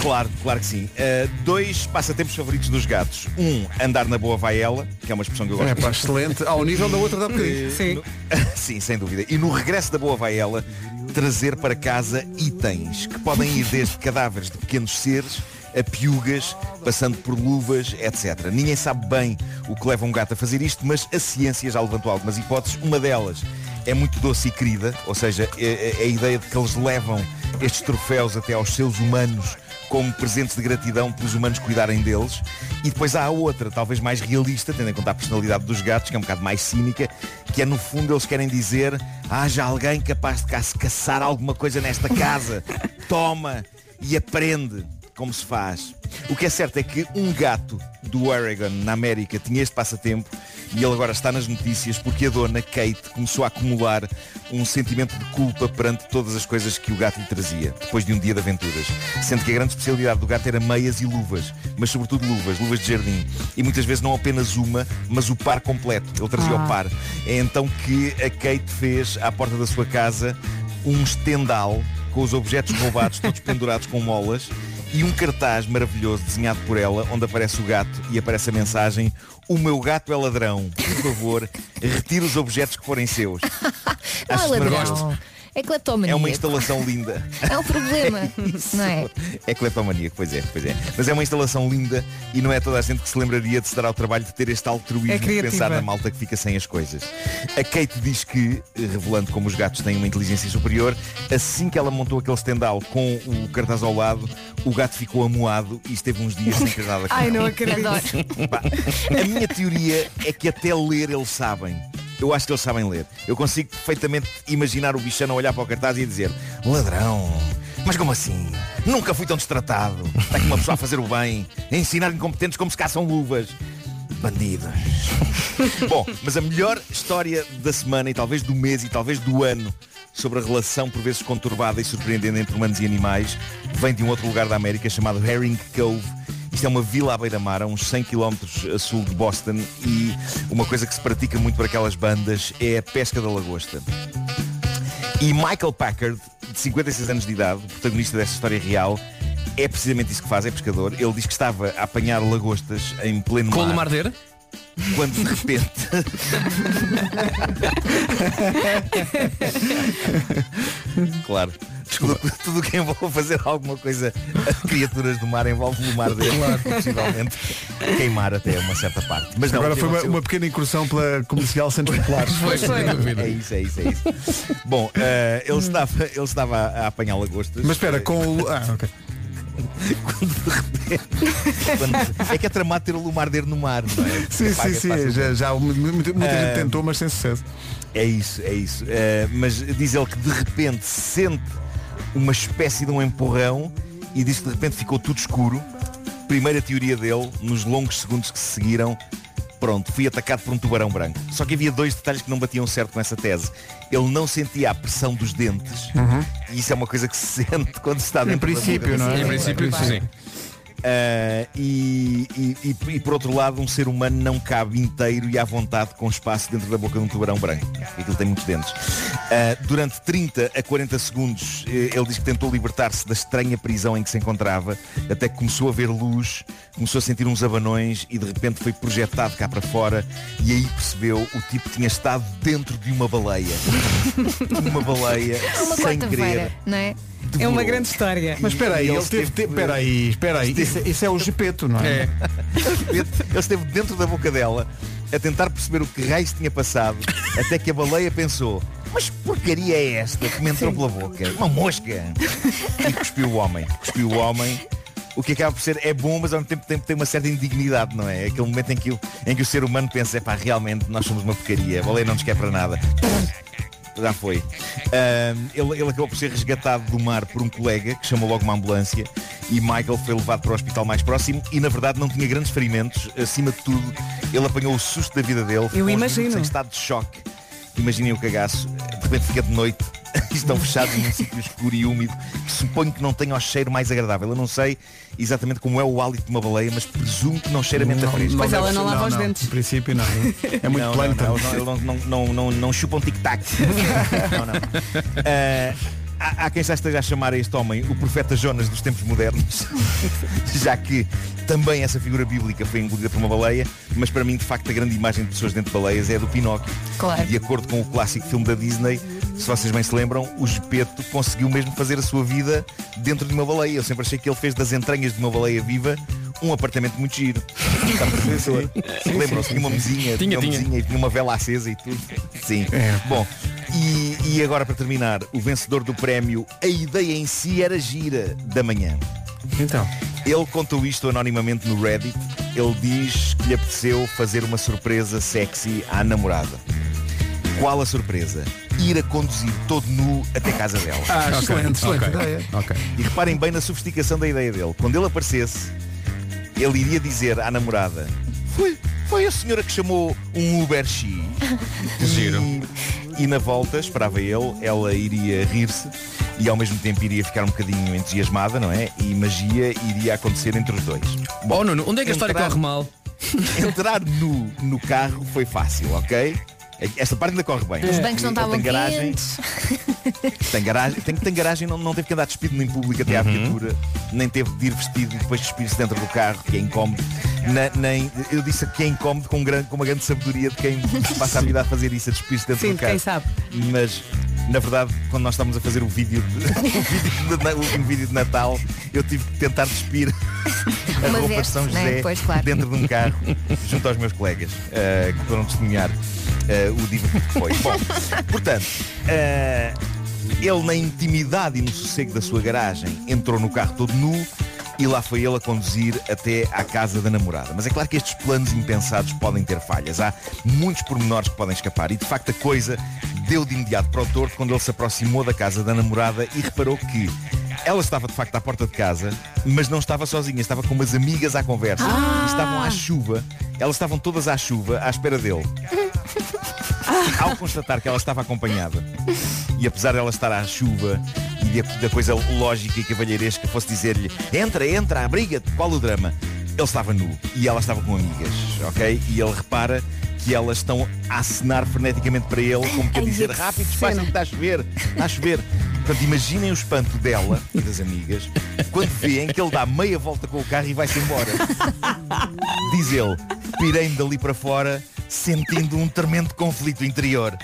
Claro, claro que sim. Uh, dois passatempos favoritos dos gatos. Um, andar na boa vai ela, que é uma expressão que eu gosto É pá, excelente. Ao nível da outra da bocadinho. Sim. Sim, sem dúvida. E no regresso da boa vai ela trazer para casa itens que podem ir desde cadáveres de pequenos seres a piugas, passando por luvas, etc. Ninguém sabe bem o que leva um gato a fazer isto, mas a ciência já levantou algumas hipóteses. Uma delas é muito doce e querida, ou seja, é- é a ideia de que eles levam estes troféus até aos seus humanos como presentes de gratidão pelos humanos cuidarem deles. E depois há a outra, talvez mais realista, tendo em conta a personalidade dos gatos, que é um bocado mais cínica, que é no fundo eles querem dizer haja alguém capaz de ca- caçar alguma coisa nesta casa. Toma e aprende como se faz. O que é certo é que um gato do Oregon, na América, tinha este passatempo e ele agora está nas notícias porque a dona Kate começou a acumular um sentimento de culpa perante todas as coisas que o gato lhe trazia, depois de um dia de aventuras. Sendo que a grande especialidade do gato era meias e luvas, mas sobretudo luvas, luvas de jardim. E muitas vezes não apenas uma, mas o par completo. Ele trazia Ah. o par. É então que a Kate fez à porta da sua casa um estendal com os objetos roubados todos pendurados com molas e um cartaz maravilhoso desenhado por ela onde aparece o gato e aparece a mensagem o meu gato é ladrão, por favor retire os objetos que forem seus. Não é Acho ladrão. É cleptomania. é uma instalação linda É um problema. não é? é cleptomaníaco, pois é, pois é. Mas é uma instalação linda e não é toda a gente que se lembraria de se dar ao trabalho de ter este altruísmo É de pensar na malta que fica sem as coisas. A Kate diz que, revelando como os gatos têm uma inteligência superior, assim que ela montou aquele estendal com o cartaz ao lado, o gato ficou amuado e esteve uns dias sem ter nada Ai, não acredito. A minha teoria é que até ler eles sabem. Eu acho que eles sabem ler. Eu consigo perfeitamente imaginar o bichano a olhar para o cartaz e dizer Ladrão, mas como assim? Nunca fui tão destratado. Está aqui uma pessoa a fazer o bem, a ensinar incompetentes como se caçam luvas. Bandidos. Bom, mas a melhor história da semana e talvez do mês e talvez do ano sobre a relação por vezes conturbada e surpreendente entre humanos e animais vem de um outro lugar da América chamado Herring Cove. Isto é uma vila à beira-mar, a uns 100 km a sul de Boston e uma coisa que se pratica muito por aquelas bandas é a pesca da lagosta. E Michael Packard, de 56 anos de idade, o protagonista desta história real, é precisamente isso que faz, é pescador. Ele diz que estava a apanhar lagostas em pleno Com o mar. Lumarder? Quando de repente Claro tudo, tudo que envolve fazer alguma coisa a criaturas do mar envolve o mar dele Claro. possivelmente queimar até uma certa parte mas não, Agora o foi uma, uma pequena incursão pela comercial Santos Populares. Foi, sem dúvida. é isso, é isso, é isso Bom, eh, ele, estava, ele estava a, a apanhar lagostas Mas espera, com o. Ah, ok. Quando- É que é tramado ter o lumarder no mar não é? Sim, Apaga sim, sim. facilmente. Já, já muita, muita Ah, gente tentou, mas sem sucesso. É isso, é isso. Eh, mas diz ele que de repente sente uma espécie de um empurrão e diz que de repente ficou tudo escuro. Primeira teoria dele, nos longos segundos que se seguiram, pronto, fui atacado por um tubarão branco. Só que havia dois detalhes que não batiam certo com essa tese. Ele não sentia a pressão dos dentes. E isso é uma coisa que se sente quando se está Em dentro da boca princípio, não é? Em princípio, sim. Uh, e, e- e- por outro lado um ser humano não cabe inteiro e à vontade com espaço dentro da boca de um tubarão branco. Aquilo tem muitos dentes. Uh, durante 30 a 40 segundos eh, ele diz que tentou libertar-se da estranha prisão em que se encontrava até que começou a ver luz começou a sentir uns abanões e de repente foi projetado cá para fora e aí percebeu o tipo tinha estado dentro de uma baleia. Uma baleia É uma sem querer. não é? É uma grande história. Mas espera aí, ele ele teve. Espera aí, espera aí. Isso, é- isso é o Gepeto, não é? É. Ele esteve dentro da boca dela a tentar perceber o que raios tinha passado até que a baleia pensou mas porcaria é esta que me entrou pela boca? Uma mosca! E cuspiu o homem. Cuspiu o homem. O que acaba por ser é bom, mas ao mesmo tempo tem, tem uma certa indignidade, não é? Aquele momento em que, o- em que o ser humano pensa, pá, realmente nós somos uma porcaria, a baleia não nos quer para nada. Já foi. Ahm, ele, ele acabou por ser resgatado do mar por um colega que chamou logo uma ambulância e Michael foi levado para o hospital mais próximo e na verdade não tinha grandes ferimentos. Acima de tudo, ele apanhou o susto da vida dele. ficou uns imagino. Em estado de choque. Imaginem o cagaço. De repente fica de noite estão fechados num sítio escuro e úmido que suponho que não tenha o cheiro mais agradável. Eu não sei exatamente como é o hálito de uma baleia, mas presumo que não cheira mente a fresco. Pois ela não lava os dentes. Em princípio não. É muito não, plano não, não, não, não, não, não, não, não chupam tic-tac. não, não. há, há quem já esteja a chamar a este homem o profeta Jonas dos tempos modernos, já que também essa figura bíblica foi engolida por uma baleia, mas para mim, de facto, a grande imagem de pessoas dentro de baleias é a do Pinóquio. Claro. E de acordo com o clássico filme da Disney, se vocês bem se lembram, o Gepeto conseguiu mesmo fazer a sua vida dentro de uma baleia. Eu sempre achei que ele fez das entranhas de uma baleia viva um apartamento muito giro. Lembram-se? Tinha uma mesinha, Tinha, uma tinha. mesinha e tinha uma vela acesa e tudo. Sim. Bom, e, e agora para terminar, o vencedor do prémio A Ideia em Si Era Gira da manhã. Então. Ele contou isto anonimamente no Reddit. Ele diz que lhe apeteceu fazer uma surpresa sexy à namorada. Qual a surpresa? Ir a conduzir todo nu até casa dela. Ah, excelente, excelente ok. ideia. Ok. E reparem bem na sofisticação da ideia dele. Quando ele aparecesse, ele iria dizer à namorada Foi, foi a senhora que chamou um Uber X. Giro. E, e na volta, esperava ele, ela iria rir-se e ao mesmo tempo iria ficar um bocadinho entusiasmada, não é? E magia iria acontecer entre os dois. Oh Nuno, onde é que a história corre mal? Entrar nu no carro foi fácil, ok? Esta parte ainda corre bem. Os bancos não estavam tem garagem, tem garagem, tem, tem garagem não, não teve que andar despido em público até à viatura, nem teve de ir vestido e depois despir-se dentro do carro, que é incómodo. Na- nem, eu disse que é incómodo com, grande, com uma grande sabedoria de quem passa a vida a fazer isso, a despir-se dentro Sim, do carro. quem sabe. Mas na verdade, quando nós estávamos a fazer o vídeo de, o, vídeo de, Na- o último vídeo de Natal, eu tive que tentar despir a Uma roupa de veste, São né? José Pois, claro. dentro de um carro, junto aos meus colegas, eh, que foram testemunhar eh, o divertido que foi. Bom, portanto, eh, ele na intimidade e no sossego da sua garagem entrou no carro todo nu e lá foi ele a conduzir até à casa da namorada. Mas é claro que estes planos impensados podem ter falhas. Há muitos pormenores que podem escapar e de facto a coisa deu de imediato para o torto quando ele se aproximou da casa da namorada e reparou que ela estava de facto à porta de casa, mas não estava sozinha, estava com umas amigas à conversa. E estavam à chuva, elas estavam todas à chuva à espera dele. Ao constatar que ela estava acompanhada e apesar dela estar à chuva e da coisa lógica e cavalheiresca fosse dizer-lhe entra, entra, abriga-te, qual o drama? Ele estava nu e ela estava com amigas, ok? E ele repara que elas estão a acenar freneticamente para ele, como que a Ai, dizer rápido, despaça que está a chover, está a chover. Portanto, imaginem o espanto dela e das amigas quando veem que ele dá meia volta com o carro e vai-se embora. Diz ele, pirei-me dali para fora sentindo um tremendo conflito interior.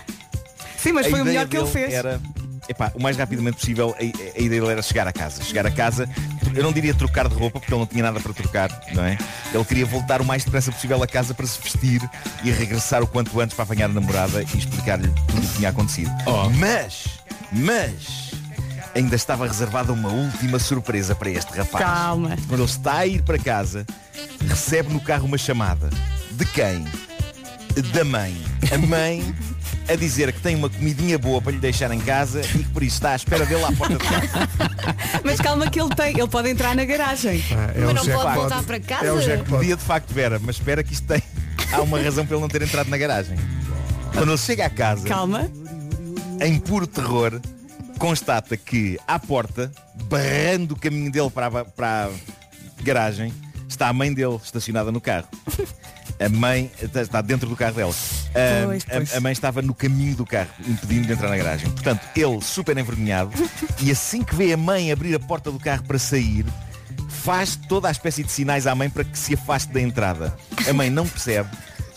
Sim, mas A foi o melhor que ele fez. Era, epá, o mais rapidamente possível, a, a ideia dele era chegar a casa. Chegar a casa, eu não diria trocar de roupa, porque ele não tinha nada para trocar, não é? Ele queria voltar o mais depressa possível a casa para se vestir e regressar o quanto antes para apanhar a namorada e explicar-lhe tudo o que tinha acontecido. Oh. Mas, mas, ainda estava reservada uma última surpresa para este rapaz. Calma. Quando ele está a ir para casa, recebe no carro uma chamada. De quem? Da mãe. A mãe a dizer que tem uma comidinha boa para lhe deixar em casa e que por isso está à espera dele à porta de casa. Mas calma que ele tem, ele pode entrar na garagem. Ah, é Mas não pode voltar para casa? É o jackpot. Podia de facto, Vera, mas espera que isto tem. Há uma razão para ele não ter entrado na garagem. Quando ele chega à casa, Calma. em puro terror, constata que à porta, barrando o caminho dele para a, para a garagem, está a mãe dele estacionada no carro. A mãe está- dentro do carro dela. A- Pois, a- pois. A, mãe estava no caminho do carro, impedindo de entrar na garagem. Portanto, ele, super envergonhado, e assim que vê a mãe abrir a porta do carro para sair, faz toda a espécie de sinais à mãe para que se afaste da entrada. A mãe não percebe,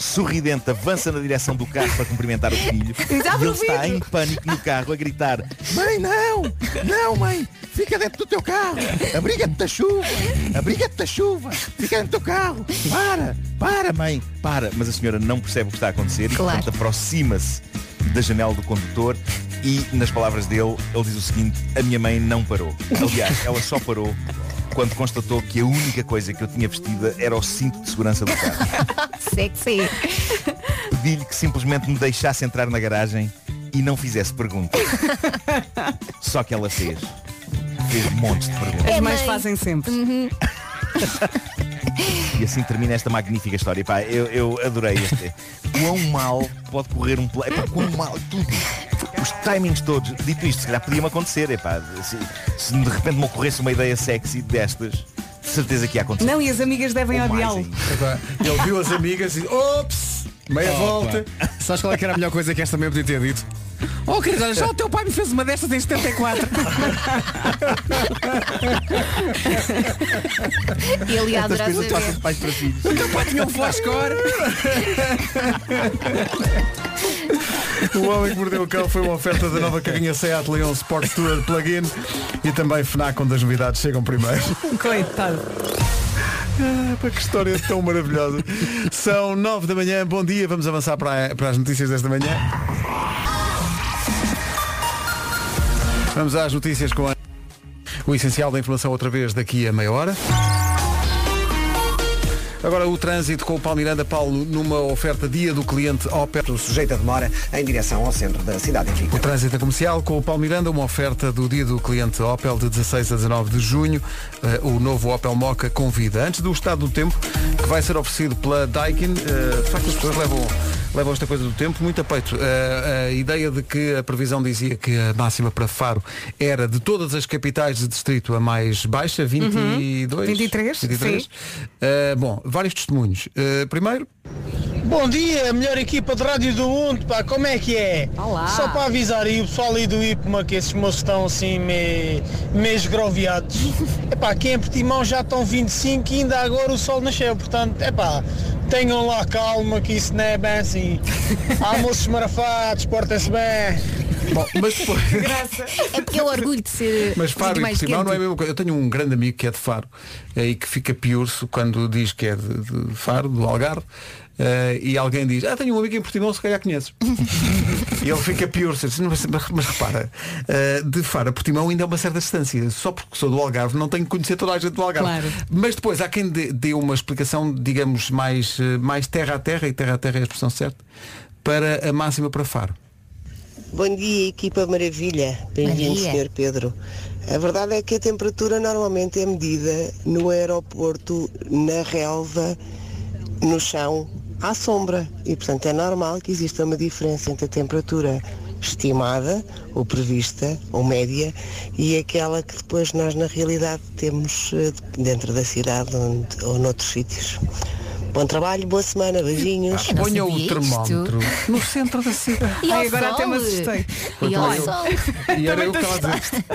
sorridente, avança na direção do carro para cumprimentar o filho. E E ele está em pânico no carro a gritar Mãe, não! Não, mãe! Fica dentro do teu carro! Abriga-te da chuva! Abriga-te da chuva! Fica dentro do teu carro! Para! Para, mãe! Para! Mas a senhora não percebe o que está a acontecer e Claro. portanto aproxima-se da janela do condutor e, nas palavras dele, ele diz o seguinte, a minha mãe não parou. Aliás, ela só parou quando constatou que a única coisa que eu tinha vestida era o cinto de segurança do carro. Sexy. Pedi-lhe que simplesmente me deixasse entrar na garagem e não fizesse perguntas. Só que ela fez. Fez montes de perguntas. As É mães mãe. fazem sempre. E assim termina esta magnífica história. Pá, eu, eu adorei este. Quão mal pode correr um play. Epá, quão mal, tudo. Os timings todos. Dito isto, se calhar podia-me acontecer. Epá, se, se de repente me ocorresse uma ideia sexy destas, certeza que ia acontecer. Não, e as amigas devem odiá-lo. Ele viu as amigas e ops, meia Opa. volta. Sabes qual é que era a melhor coisa que esta também podia ter dito? Oh querido, olha, já o teu pai me fez uma destas em 74. Ele ia adorar passam saber. de pais para filhos. O teu pai tinha um flashcore. O Homem que Mordeu o Cão foi uma oferta da nova carrinha Seat Leon Sport Tour Plug-in e também FNAC, onde as novidades chegam primeiro. Coitado. Ah, que história tão maravilhosa. São nove da manhã, bom dia, vamos avançar para, para as notícias desta manhã. Vamos às notícias com a... o essencial da informação outra vez daqui a meia hora. Agora o trânsito com o Paulo Miranda, Paulo, numa oferta dia do cliente Opel. Sujeita demora em direção ao centro da cidade. Enfim. O trânsito comercial com o Paulo Miranda, uma oferta do dia do cliente Opel de 16 a 19 de junho. Eh, o novo Opel Mocha convida. Antes do estado do tempo, que vai ser oferecido pela Daikin, eh, de facto as pessoas levam, levam esta coisa do tempo muito a peito. A ideia de que a previsão dizia que a máxima para Faro era de todas as capitais de distrito a mais baixa, 22? 23, sim. Eh, bom, vários testemunhos. Eh, primeiro, Bom dia, melhor equipa de rádio do mundo, pá, como é que é? Olá. Só para avisar aí o pessoal aí do IPMA que esses moços estão assim meio, meio esgroviados. Epá, aqui em Portimão já estão 25 e ainda agora o sol nasceu, portanto, epá, tenham lá calma que isso não é bem assim. Almoços marafados, portem-se bem. bom, mas depois... É porque é o orgulho de ser Mas Faro e mais Portimão não é a mesma coisa. Eu tenho um grande amigo que é de Faro e que fica piurso quando diz que é de, de Faro, do Algarve, eh, e alguém diz, ah, tenho um amigo em Portimão, se calhar conheces. e ele fica disse, Mas, mas- mas repara, eh, de Faro a Portimão ainda é uma certa distância. Só porque sou do Algarve não tenho que conhecer toda a gente do Algarve. Claro. Mas depois há quem dê, dê uma explicação, digamos, mais, eh, mais terra a terra, e terra a terra é a expressão certa, para a máxima para Faro. Bom dia, equipa maravilha. Bem-vindo. Sr. Pedro. A verdade é que a temperatura normalmente é medida no aeroporto, na relva, no chão, à sombra. E, portanto, é normal que exista uma diferença entre a temperatura estimada, ou prevista, ou média, e aquela que depois nós, na realidade, temos eh, dentro da cidade ou noutros sítios. Bom trabalho, boa semana, beijinhos. não Ponha o isto. termómetro no centro da cidade. E Ai, agora sol. até me assustei. E ao Olha, sol. E era eu que te estava a dizer.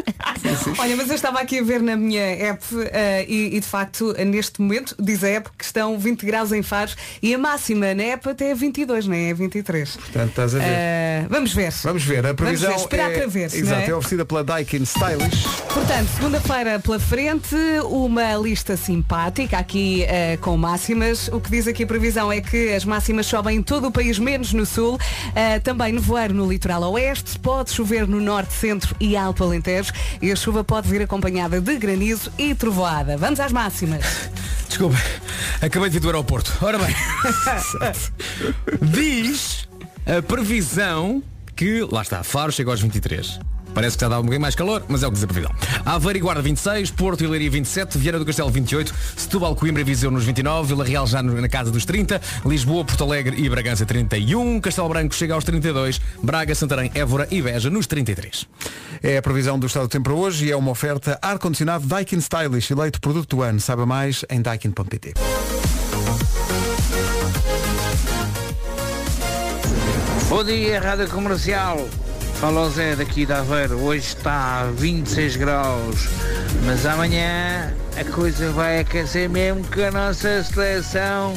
Olha, mas eu estava aqui a ver na minha app eh, e, e, de facto neste momento diz a app que estão 20 graus em Faro e a máxima na app até é 22, não é? É 23. Portanto, estás a ver. Eh, vamos ver. Vamos ver, a previsão ver, esperar é, para ver, exato, é? é oferecida pela Daikin Stylish. Portanto, segunda-feira pela frente, uma lista simpática aqui eh, com máximas. O que diz aqui a previsão é que as máximas sobem em todo o país, menos no sul. Eh, também nevoeiro no litoral oeste, pode chover no norte, centro e alto alentejo. E a chuva pode vir acompanhada de granizo e trovoada. Vamos às máximas. Desculpa, acabei de vir do aeroporto. Ora bem, diz a previsão que, lá está, Faro chega aos 23. Parece que está a dar um bocadinho mais calor, mas é o que diz a previsão. Aveiro e Guarda 26, Porto e Leiria 27, Vieira do Castelo 28, Setúbal, Coimbra e Viseu nos 29, Vila Real já na casa dos 30, Lisboa, Porto Alegre e Bragança 31, Castelo Branco chega aos 32, Braga, Santarém, Évora e Beja nos 33. É a previsão do estado do tempo para hoje e é uma oferta ar-condicionado Daikin Stylish, eleito produto do ano. Saiba mais em daikin.pt. Bom dia, Rádio Comercial. Fala Zé daqui da Aveiro. Hoje está a 26 graus, mas amanhã a coisa vai aquecer mesmo que a nossa seleção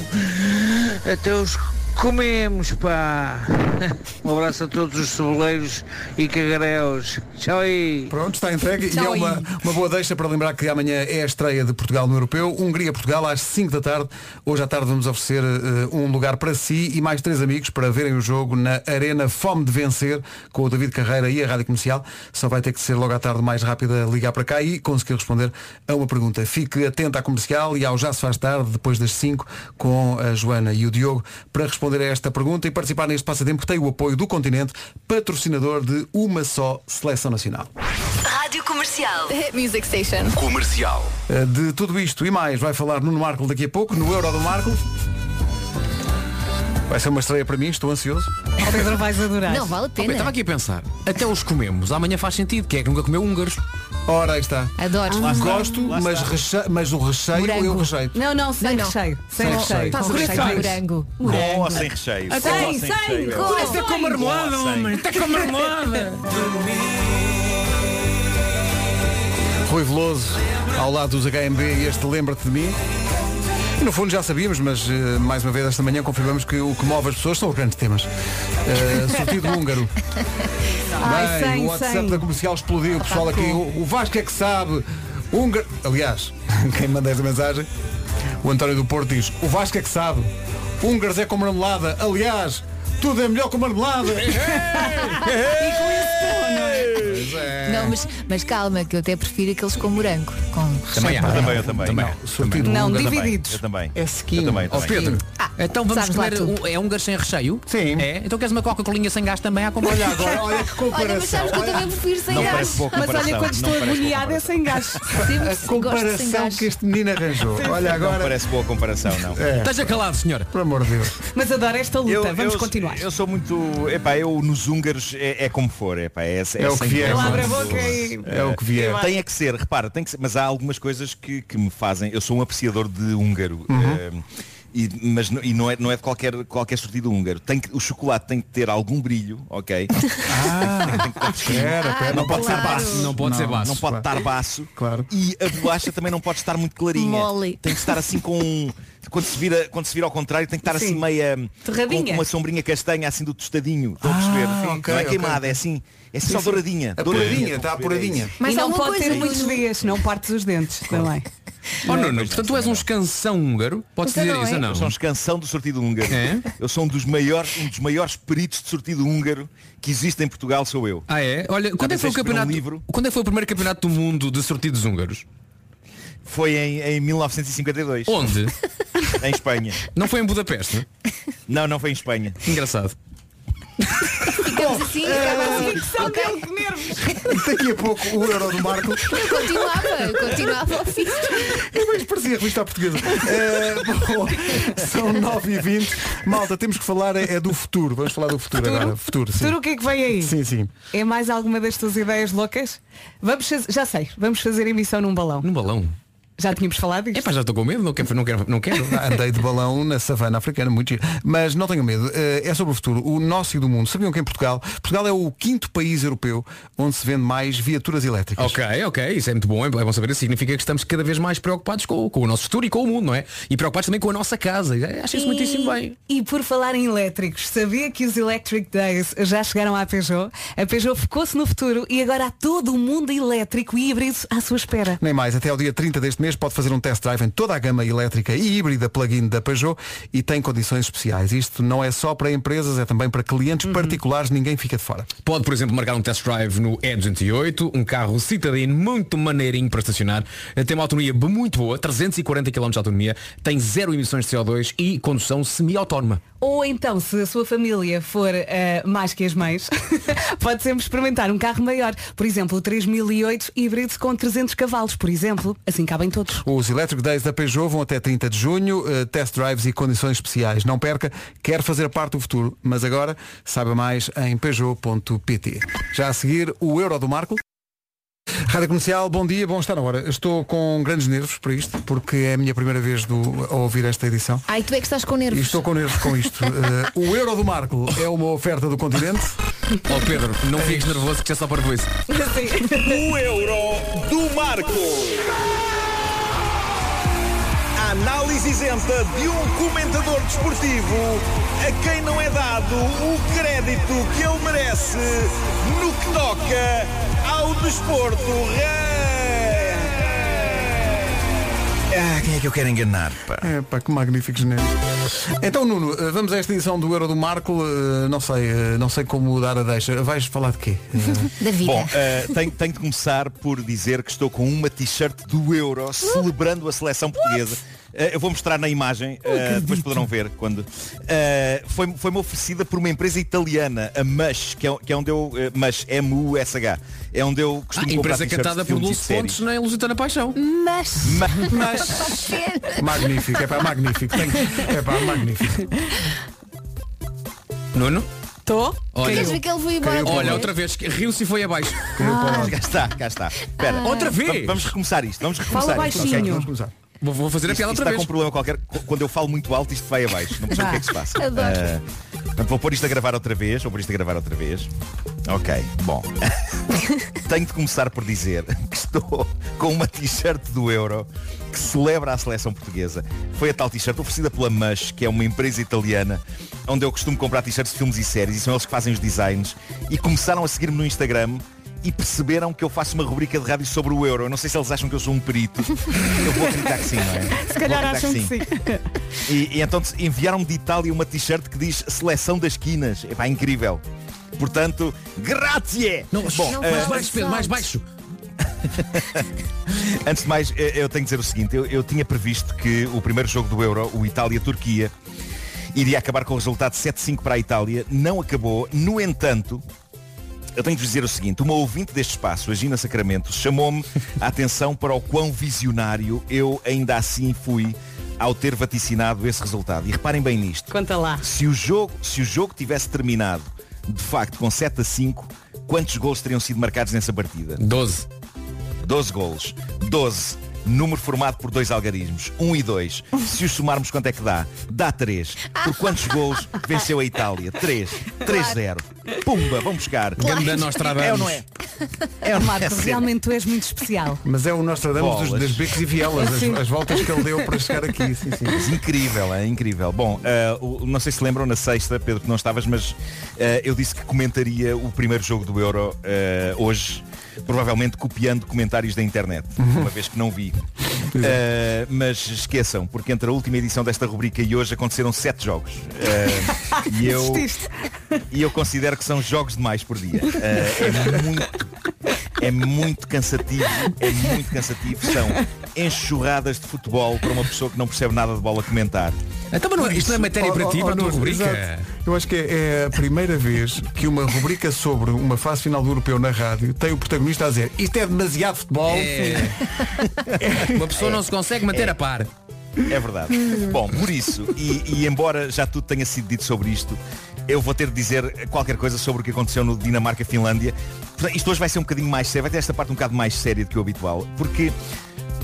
até os comemos, pá. Um abraço a todos os ceboleiros e cagareus. Tchau aí. Pronto, está entregue e é Tchau aí. uma, uma boa deixa para lembrar que amanhã é a estreia de Portugal no Europeu. Hungria-Portugal às 5 da tarde. Hoje à tarde vamos oferecer eh, um lugar para si e mais três amigos para verem o jogo na Arena Fome de Vencer com o David Carreira e a Rádio Comercial. Só vai ter que ser logo à tarde mais rápida ligar para cá e conseguir responder a uma pergunta. Fique atento à comercial e ao Já se faz tarde, depois das 5, com a Joana e o Diogo, para responder a esta pergunta e participar neste passatempo que tem o apoio do Continente, patrocinador de uma só seleção nacional. Rádio Comercial. Hit Music Station. Comercial. Uh, De tudo isto e mais vai falar Nuno Marco daqui a pouco, no Euro do Marco. Vai ser uma estreia para mim, estou ansioso. Ó Pedro, vais adorar. Não, vale a Oh, pena. Estava aqui a pensar, até os comemos, amanhã faz sentido, quem é que nunca comeu húngaros? Ora, aí está. Adoro. Ah, Gosto, mas, reche... mas o recheio Morango. eu rejeito. Não, não, sem Não, recheio. Sem Sem recheio. recheio. Recheio. de morango. Com ou sem recheio? Sem, Com ou sem, recheio? é com. ótimo. Até com marmelada, sem? homem. Até com marmelada. Rui Veloso, ao lado dos HMB e este Lembra-te de mim. E, no fundo já sabíamos, mas eh, mais uma vez esta manhã confirmamos que o que move as pessoas são os grandes temas. Uh, sortido húngaro. Ai, Bem, sem, o WhatsApp sem. da comercial explodiu. O pessoal aqui, o, o Vasco é que sabe. Húngaro. Aliás, quem manda essa mensagem, o António do Porto diz, o Vasco é que sabe. Húngaros é com marmelada. Aliás, tudo é melhor com marmelada. Não, mas, mas calma, que eu até prefiro aqueles com morango. Com Também, recheio. eu também, eu também. Também. Não, Sortido Não, húngaro. divididos. Eu também. É sequinho. Eu também, eu Ó também. Pedro, Ah, então vamos sabes lá comer tudo. um, é húngaro sem recheio? Sim. É? Então queres uma Coca-Colinha sem gás também à? Olha agora, olha que Olha, mas comparação. sabes que eu também prefiro sem Não gás. boa Mas comparação. olha, quando não estou parece boa agoniada é comparação. sem gás. Sempre A gosto sem comparação gás. que este menino arranjou. Olha Não agora. parece boa comparação, não. É, Esteja calado, senhora. por amor de Deus. Mas adoro esta luta. Vamos continuar. Eu sou muito. Epá, eu nos húngaros é, é como for. Epá, é, é, É o que vier. e... É o que vier. Tem é que ser, repara, tem que ser, mas há algumas coisas que, que me fazem. Eu sou um apreciador de húngaro. eh, e, mas não- e não é, não é de qualquer, qualquer sortido húngaro. Tem que, o chocolate tem que ter algum brilho, ok? Ah, não pode ser baço. Não pode ser baço. Não pode estar baço. Claro. E a bolacha também não pode estar muito clarinha. Mole. Tem que estar assim com um- quando se vira, quando se vira ao contrário, tem que estar assim Sim. meia com, uma sombrinha castanha assim do tostadinho. Estão a perceber? Ah, Sim. ok, não é ok, queimada, é assim, é só douradinha. Apuradinha, está apuradinha. Mas e não pode ter muitos dias, não partes os dentes também. Oh Nuno, portanto tu és um escansão húngaro? Podes Então dizer não isso é? ou não? Eu sou um escansão do sortido húngaro. É? Eu sou um dos maiores, um dos maiores peritos de sortido húngaro que existe em Portugal, sou eu. Ah é? Olha, quando é que foi o escrever um campeonato? livro? Quando é foi o primeiro campeonato do mundo de sortidos húngaros? Foi em, em 1952. Onde? Em Espanha. Não foi em Budapeste? não? Não, não foi em Espanha. Engraçado. Ficamos assim, assim. Daqui a pouco o euro do Marco. Eu continuava, eu continuava ao fim. É mais parecia a revista portuguesa. É, bom, são 9 e 20 Malta, temos que falar é, é do futuro. Vamos falar do futuro, agora. Futuro, sim. Tudo o que é que vem aí? Sim, sim. É mais alguma das tuas ideias loucas? Vamos fazer, já sei, vamos fazer emissão num balão. Num balão. Já tínhamos falado disto? É pá, já estou com medo, não quero, não quero, não quero. Andei de balão na savana africana, muito giro. Mas não tenham medo, eh, é sobre o futuro, o nosso e do mundo. Sabiam que em Portugal, Portugal é o quinto país europeu onde se vende mais viaturas elétricas. Ok, ok, isso é muito bom, é bom saber, isso significa que estamos cada vez mais preocupados com, com o nosso futuro e com o mundo, não é? E preocupados também com a nossa casa. Acho isso muitíssimo bem. E por falar em elétricos, sabia que os Electric Days já chegaram à Peugeot? A Peugeot focou-se no futuro e agora há todo o mundo elétrico e híbrido à sua espera. Nem mais, até ao dia 30 deste mês pode fazer um test drive em toda a gama elétrica e híbrida plug-in da Peugeot e tem condições especiais. Isto não é só para empresas, é também para clientes particulares, ninguém fica de fora. Pode, por exemplo, marcar um test drive no E208, um carro citadino muito maneirinho para estacionar, tem uma autonomia muito boa, 340 km de autonomia, tem zero emissões de CO2 e condução semi-autónoma. Ou então, se a sua família for eh, mais que as mães, pode sempre experimentar um carro maior. Por exemplo, o 3008 híbrido com 300 cavalos, por exemplo. Assim cabem todos. Os Electric Days da Peugeot vão até 30 de junho, eh, test drives e condições especiais. Não perca, quer fazer parte do futuro, mas agora saiba mais em peugeot.pt. Já a seguir, o Euro do Marco. Rádio Comercial, bom dia, bom estar na hora. Estou com grandes nervos para isto, porque é a minha primeira vez do, a ouvir esta edição. Ai, tu é que estás com E nervos. estou com nervos com isto. Eh, o Euro do Marco é uma oferta do continente. Ó Pedro, não fiques nervoso que já só para isso. O euro do Marco. Análise isenta de um comentador desportivo a quem não é dado o crédito que ele merece no que toca ao desporto. Ah, quem é que eu quero enganar, pá? É pá, que magníficos nervos. Então Nuno, eh, vamos a esta edição do Euro do Marco. Eh, Não sei, eh, não sei como dar a deixa. Vais falar de quê? Da vida. Bom, eh, tenho, tenho de começar por dizer que estou com uma t-shirt do Euro celebrando a seleção portuguesa. Eh, eu vou mostrar na imagem, eh, depois poderão ver quando. Eh, foi- Foi-me oferecida por uma empresa italiana, a Mush, que é, que é onde eu. Mush, M-U-S-h. É onde eu Ah, costumo comprar empresa cantada por séries. Fontes na Lusitana Paixão. Mas. Mas magnífico, é pá, magnífico. Tenho- É pá, magnífico. Nuno? Estou? Olha, Queres ver que ele foi embora outra olha vez? outra vez, que riu-se e foi abaixo. Ah, cá está, cá está. Espera. Ah. Outra vez? Vamos, recomeçar isto. Vamos recomeçar Fala isto. baixinho. Ok, vamos começar. Vou, vou fazer a Isto, piada isto outra está vez. com um problema qualquer. Qu- Quando eu falo muito alto, isto vai abaixo. Não percebo o que é que se passa. Adoro. Portanto, vou pôr isto a gravar outra vez. Vou pôr isto a gravar outra vez. Ok, bom. Tenho de começar por dizer que estou com uma t-shirt do Euro que celebra a seleção portuguesa. Foi a tal t-shirt oferecida pela Mush, que é uma empresa italiana, onde eu costumo comprar t-shirts de filmes e séries, e são eles que fazem os designs, e começaram a seguir-me no Instagram e perceberam que eu faço uma rubrica de rádio sobre o euro. Eu não sei se eles acham que eu sou um perito. Eu vou acreditar que sim, não é? Se calhar Vou acreditar acham que sim. E, e então enviaram-me de Itália uma t-shirt que diz Seleção das Quinas. Epá, incrível. Portanto, grazie! Não, Bom, não, eh, mais baixo, Pedro, mais baixo. Antes de mais, eh, eu tenho que dizer o seguinte, eu, eu tinha previsto que o primeiro jogo do Euro, o Itália-Turquia, iria acabar com o resultado 7-5 para a Itália. Não acabou. No entanto, eu tenho de vos dizer o seguinte, uma ouvinte deste espaço, a Gina Sacramento, chamou-me a atenção para o quão visionário eu ainda assim fui ao ter vaticinado esse resultado. E reparem bem nisto. Conta lá. Se o jogo, se o jogo tivesse terminado de facto com 7 a 5, quantos gols teriam sido marcados nessa partida? 12. 12 golos. 12. Número formado por dois algarismos. 1 e 2. Se os somarmos quanto é que dá? Dá 3. Por quantos golos venceu a Itália? 3. 3-0. Pumba, vamos buscar. Ganda Nostradamus. É ou não é? É ou não é? Marco, Sério. realmente tu és muito especial. Mas é o Nostradamus dos, das becos e vielas, as, as voltas que ele deu para chegar aqui. Sim, sim. Mas incrível, é incrível. Bom, o- não sei se lembram na sexta, Pedro, que não estavas, mas ah, eu disse que comentaria o primeiro jogo do Euro ah, hoje, provavelmente copiando comentários da internet, uma vez que não vi. Ah, mas esqueçam, porque entre a última edição desta rubrica e hoje aconteceram sete jogos. Ah, e, eu, e eu considero que são jogos demais por dia. Ah, é muito. É muito cansativo, é muito cansativo. São enxurradas de futebol para uma pessoa que não percebe nada de bola comentar. Então, mas não é- isto não é matéria para ti, Oh, oh, para a tua rubrica. exato. Eu acho que é, é a primeira vez que uma rubrica sobre uma fase final do europeu na rádio tem o protagonista a dizer isto é demasiado futebol. É. Uma pessoa não se consegue manter a par. É verdade. Bom, por isso, e, e embora já tudo tenha sido dito sobre isto, eu vou ter de dizer qualquer coisa sobre o que aconteceu no Dinamarca-Finlândia. Portanto, Isto hoje vai ser um bocadinho mais sério, vai ter esta parte um bocado mais séria do que o habitual, porque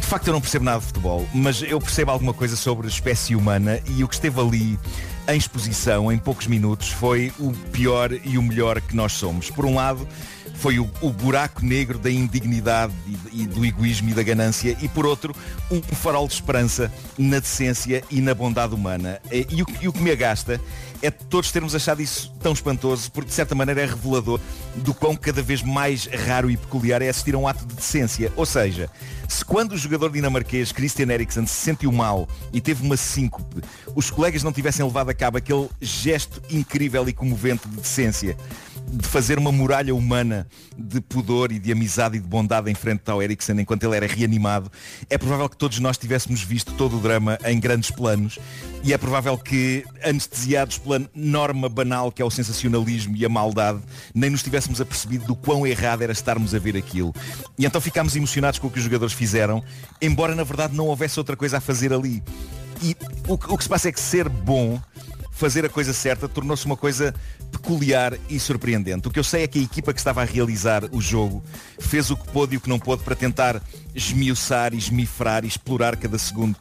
facto eu não percebo nada de futebol, mas eu percebo alguma coisa sobre espécie humana e o que esteve ali em exposição em poucos minutos foi o pior e o melhor que nós somos. Por um lado, foi o, o buraco negro da indignidade e, e do egoísmo e da ganância e por outro um farol de esperança na decência e na bondade humana e, e o, e o que me agasta é todos termos achado isso tão espantoso porque de certa maneira é revelador do quão cada vez mais raro e peculiar é assistir a um ato de decência. Ou seja, se quando o jogador dinamarquês Christian Eriksen se sentiu mal e teve uma síncope os colegas não tivessem levado a cabo aquele gesto incrível e comovente de decência de fazer uma muralha humana de pudor e de amizade e de bondade em frente ao Eriksen enquanto ele era reanimado, é provável que todos nós tivéssemos visto todo o drama em grandes planos e é provável que, anestesiados pela norma banal que é o sensacionalismo e a maldade, nem nos tivéssemos apercebido do quão errado era estarmos a ver aquilo. E então ficámos emocionados com o que os jogadores fizeram, embora na verdade não houvesse outra coisa a fazer ali. E o, que- o que se passa é que ser bom fazer a coisa certa tornou-se uma coisa peculiar e surpreendente. O que eu sei é que a equipa que estava a realizar o jogo fez o que pôde e o que não pôde para tentar esmiuçar, esmifrar e explorar cada segundo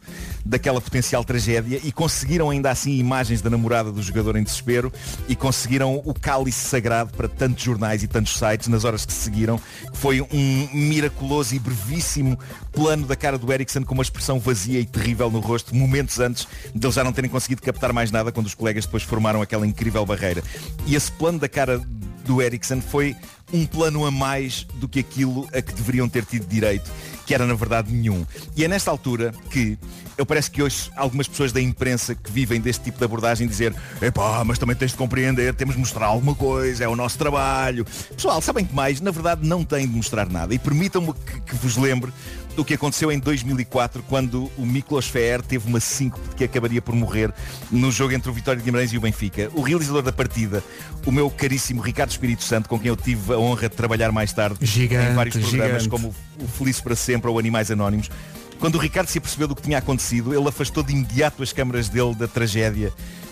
daquela potencial tragédia e conseguiram ainda assim imagens da namorada do jogador em desespero e conseguiram o cálice sagrado para tantos jornais e tantos sites nas horas que se seguiram, foi um miraculoso e brevíssimo plano da cara do Ericsson com uma expressão vazia e terrível no rosto, momentos antes de eles já não terem conseguido captar mais nada quando os colegas depois formaram aquela incrível barreira. E esse plano da cara do Ericsson foi um plano a mais do que aquilo a que deveriam ter tido direito, que era na verdade nenhum. E é nesta altura que eu parece que hoje algumas pessoas da imprensa que vivem deste tipo de abordagem dizer epá, mas também tens de compreender, temos de mostrar alguma coisa, é o nosso trabalho. Pessoal, sabem que mais? Na verdade não têm de mostrar nada. E permitam-me que, que vos lembre do que aconteceu em 2004 quando o Miklos Fer teve uma síncope que acabaria por morrer no jogo entre o Vitória de Guimarães e o Benfica. O realizador da partida, o meu caríssimo Ricardo Espírito Santo, com quem eu tive a honra de trabalhar mais tarde Gigante, em vários programas gigante. como o Feliz para Sempre ou Animais Anónimos, quando o Ricardo se apercebeu do que tinha acontecido, ele afastou de imediato as câmaras dele da tragédia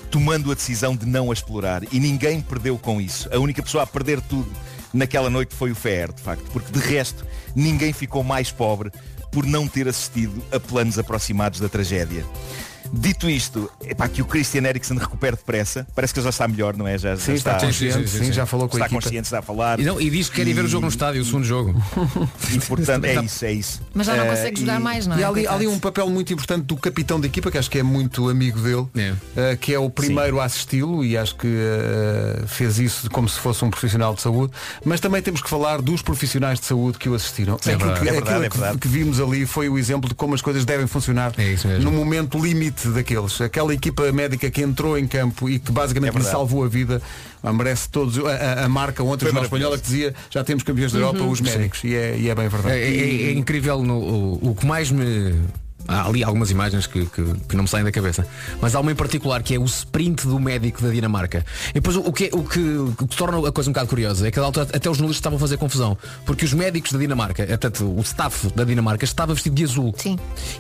tomando a decisão de não a explorar. E ninguém perdeu com isso. A única pessoa a perder tudo naquela noite foi o Fer, de facto. Porque de resto, ninguém ficou mais pobre por não ter assistido a planos aproximados da tragédia. Dito isto, é para que o Christian Eriksen recupere depressa. Parece que ele já está melhor, não é? Já, Sim, já está consciente, sim, já falou com a está equipa. consciente, está a falar. E, não, e diz que quer ir ver o jogo no estádio, o segundo jogo. E portanto, é isso, é isso. Mas já não Eh, consegue jogar mais, não é? E há ali, há ali um papel muito importante do capitão da equipa, que acho que é muito amigo dele, eh, que é o primeiro a assisti-lo e acho que eh, fez isso como se fosse um profissional de saúde. Mas também temos que falar dos profissionais de saúde que o assistiram. Sim, é Aquilo verdade. que, É verdade, aquilo é que- verdade. que vimos ali foi o exemplo de como as coisas devem funcionar no momento limite daqueles. Aquela equipa médica que entrou em campo e que basicamente lhe verdade. salvou a vida, ah, merece todos. A, a- a marca ontem Foi Jornal espanhola que dizia já temos campeões da Europa, Uhum. os médicos. E é, e é bem verdade. É, é- é incrível no, o, o que mais me. Há ali algumas imagens que, que, que não me saem da cabeça. Mas há uma em particular que é o sprint do médico da Dinamarca. E depois o, o que, é- o, que, o que torna a coisa um bocado curiosa é que altura até os jornalistas estavam a fazer confusão. Porque os médicos da Dinamarca, eh, portanto, o staff da Dinamarca estava vestido de azul. Sim.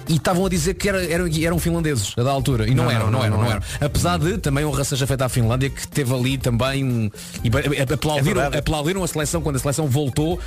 E estavam a dizer que era- eram, eram finlandeses a da altura. E não, Não, eram, não, não, não, eram, não não eram. Apesar de também honra seja feita à Finlândia, que teve ali também um. E ba- aplaudiram, verdade. aplaudiram a seleção quando a seleção voltou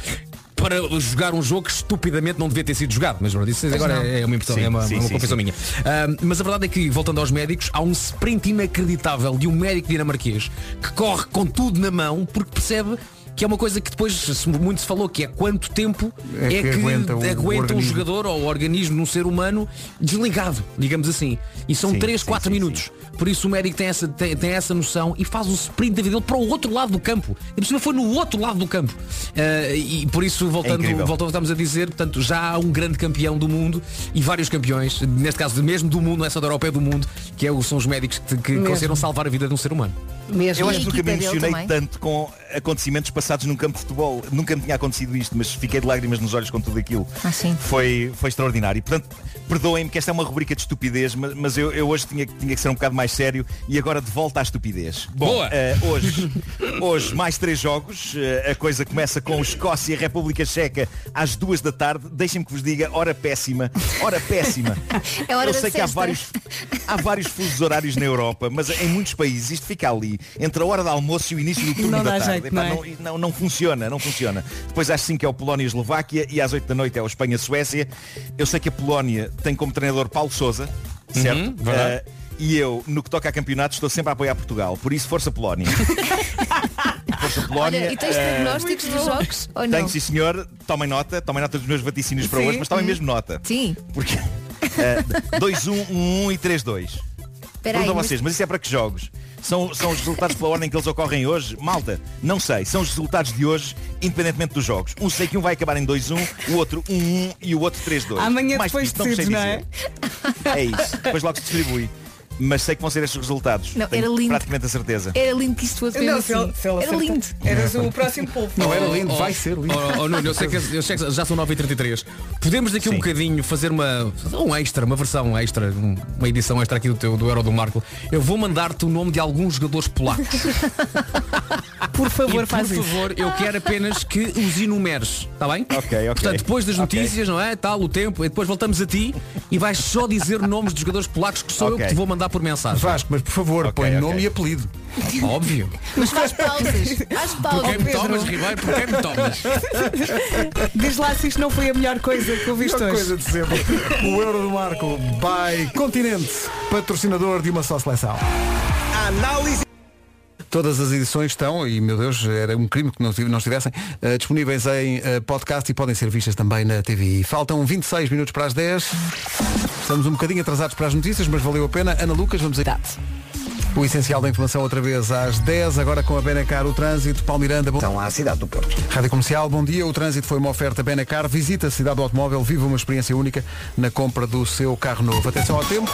para jogar um jogo que estupidamente não devia ter sido jogado. Mas pronto, isso agora não. é uma impressão, Sim, é uma, sim, uma sim, confissão minha. Ah, mas a verdade é que, voltando aos médicos, há um sprint inacreditável de um médico dinamarquês que corre com tudo na mão porque percebe que é uma coisa que depois muito se falou, que é quanto tempo É é, que que, aguenta o- aguenta, o um jogador ou o organismo num ser humano desligado, digamos assim. E são Sim, 3, sim, 4 sim, minutos. Por isso o médico tem essa, tem, tem essa noção e faz o sprint da vida dele para o outro lado do campo. E por foi no outro lado do campo. Ah, e por isso, voltando, incrível. voltamos a dizer, portanto, já há um grande campeão do mundo e vários campeões, neste caso mesmo do mundo, não é só da Europa, é do mundo, que é são os médicos que, que conseguiram salvar a vida de um ser humano. Mesmo. Eu acho que nunca me emocionei tanto com acontecimentos passados num campo de futebol. Nunca me tinha acontecido isto, mas fiquei de lágrimas nos olhos com tudo aquilo. Ah, sim. Foi, foi extraordinário. E, portanto, perdoem-me que esta é uma rubrica de estupidez, mas, mas eu, eu hoje tinha, que- tinha que ser um bocado mais sério e agora de volta à estupidez. Bom, Boa. eh, hoje, hoje mais três jogos. Eh, a coisa começa com Escócia e República Checa às duas da tarde. Deixem-me que vos diga, hora péssima. Hora péssima. É hora eu da sei que há vários, há vários fusos horários na Europa, mas em muitos países isto fica ali, entre a hora do almoço e o início do turno Não da tarde. jeito, Epá, não é? não, não, funciona, não funciona. Depois às 5 é o Polónia e Eslováquia e às 8 da noite é o Espanha-Suécia. Eu sei que a Polónia tem como treinador Paulo Sousa, certo? Uhum, verdade. Eh, e eu, no que toca a campeonatos, estou sempre a apoiar Portugal. Por isso, força Polónia. força Polónia. Olha, e tens eh, prognósticos dos jogos? Ou não? tenho, sim senhor. Tomem nota. Tomem nota dos meus vaticínios para Sim. hoje, mas tomem mesmo nota. Sim. Porque 2-1, 1-1 e 3-2. Espera aí, Pergunto a mas- vocês, mas isso é para que jogos? São, são os resultados pela ordem que eles ocorrem hoje? Malta, não sei. São os resultados de hoje, independentemente dos jogos. Um sei que um vai acabar em 2-1, o outro 1-1 e o outro 3-2. Amanhã Mais depois decides, não é? dizer. É isso. Depois logo se distribui. Mas sei que vão ser estes os resultados. Não, Tenho era lindo. praticamente a certeza. Era lindo que isto fosse mesmo Não, se ele- assim. se ele Era acerta- lindo. Eras o próximo povo. Não era Oh, lindo, oh, vai ser lindo. Oh, oh, Nuno, eu sei que, eu sei que já são 9h33. Podemos daqui um Sim. bocadinho fazer uma um extra, uma versão extra, um- uma edição extra aqui do teu do Euro do Marco. Eu vou mandar-te o nome de alguns jogadores polacos. Por favor, por faz isso. favor, eu quero apenas que os enumeres, está bem? Ok, ok. Portanto, depois das Ok. notícias, não é? Tal, o tempo, e depois voltamos a ti e vais só dizer nomes de jogadores polacos que sou eu Ok. que te vou mandar por mensagem. Vasco, mas por favor, Ok, põe ok. nome e apelido. Óbvio. Mas faz pausas. Faz Por pausas. quem me tomas, Ribeiro? Por quem me tomas? Diz lá se isto não foi a melhor coisa que ouviste Melhor hoje. coisa de sempre. O Euro do Marco by Continente, patrocinador de uma só seleção. Análise. Todas as edições estão, e meu Deus, era um crime que não tiv- não estivessem, eh, disponíveis em eh, podcast e podem ser vistas também na TV. Faltam 26 minutos para as 10. Estamos um bocadinho atrasados para as notícias, mas valeu a pena. Ana Lucas, vamos aí. O essencial da informação outra vez às 10, agora com a Benacar, o trânsito. Paulo Miranda, bom... Então à cidade do Porto. Rádio Comercial, bom dia. O trânsito foi uma oferta Benacar. Visita a cidade do automóvel, viva uma experiência única na compra do seu carro novo. Atenção ao tempo.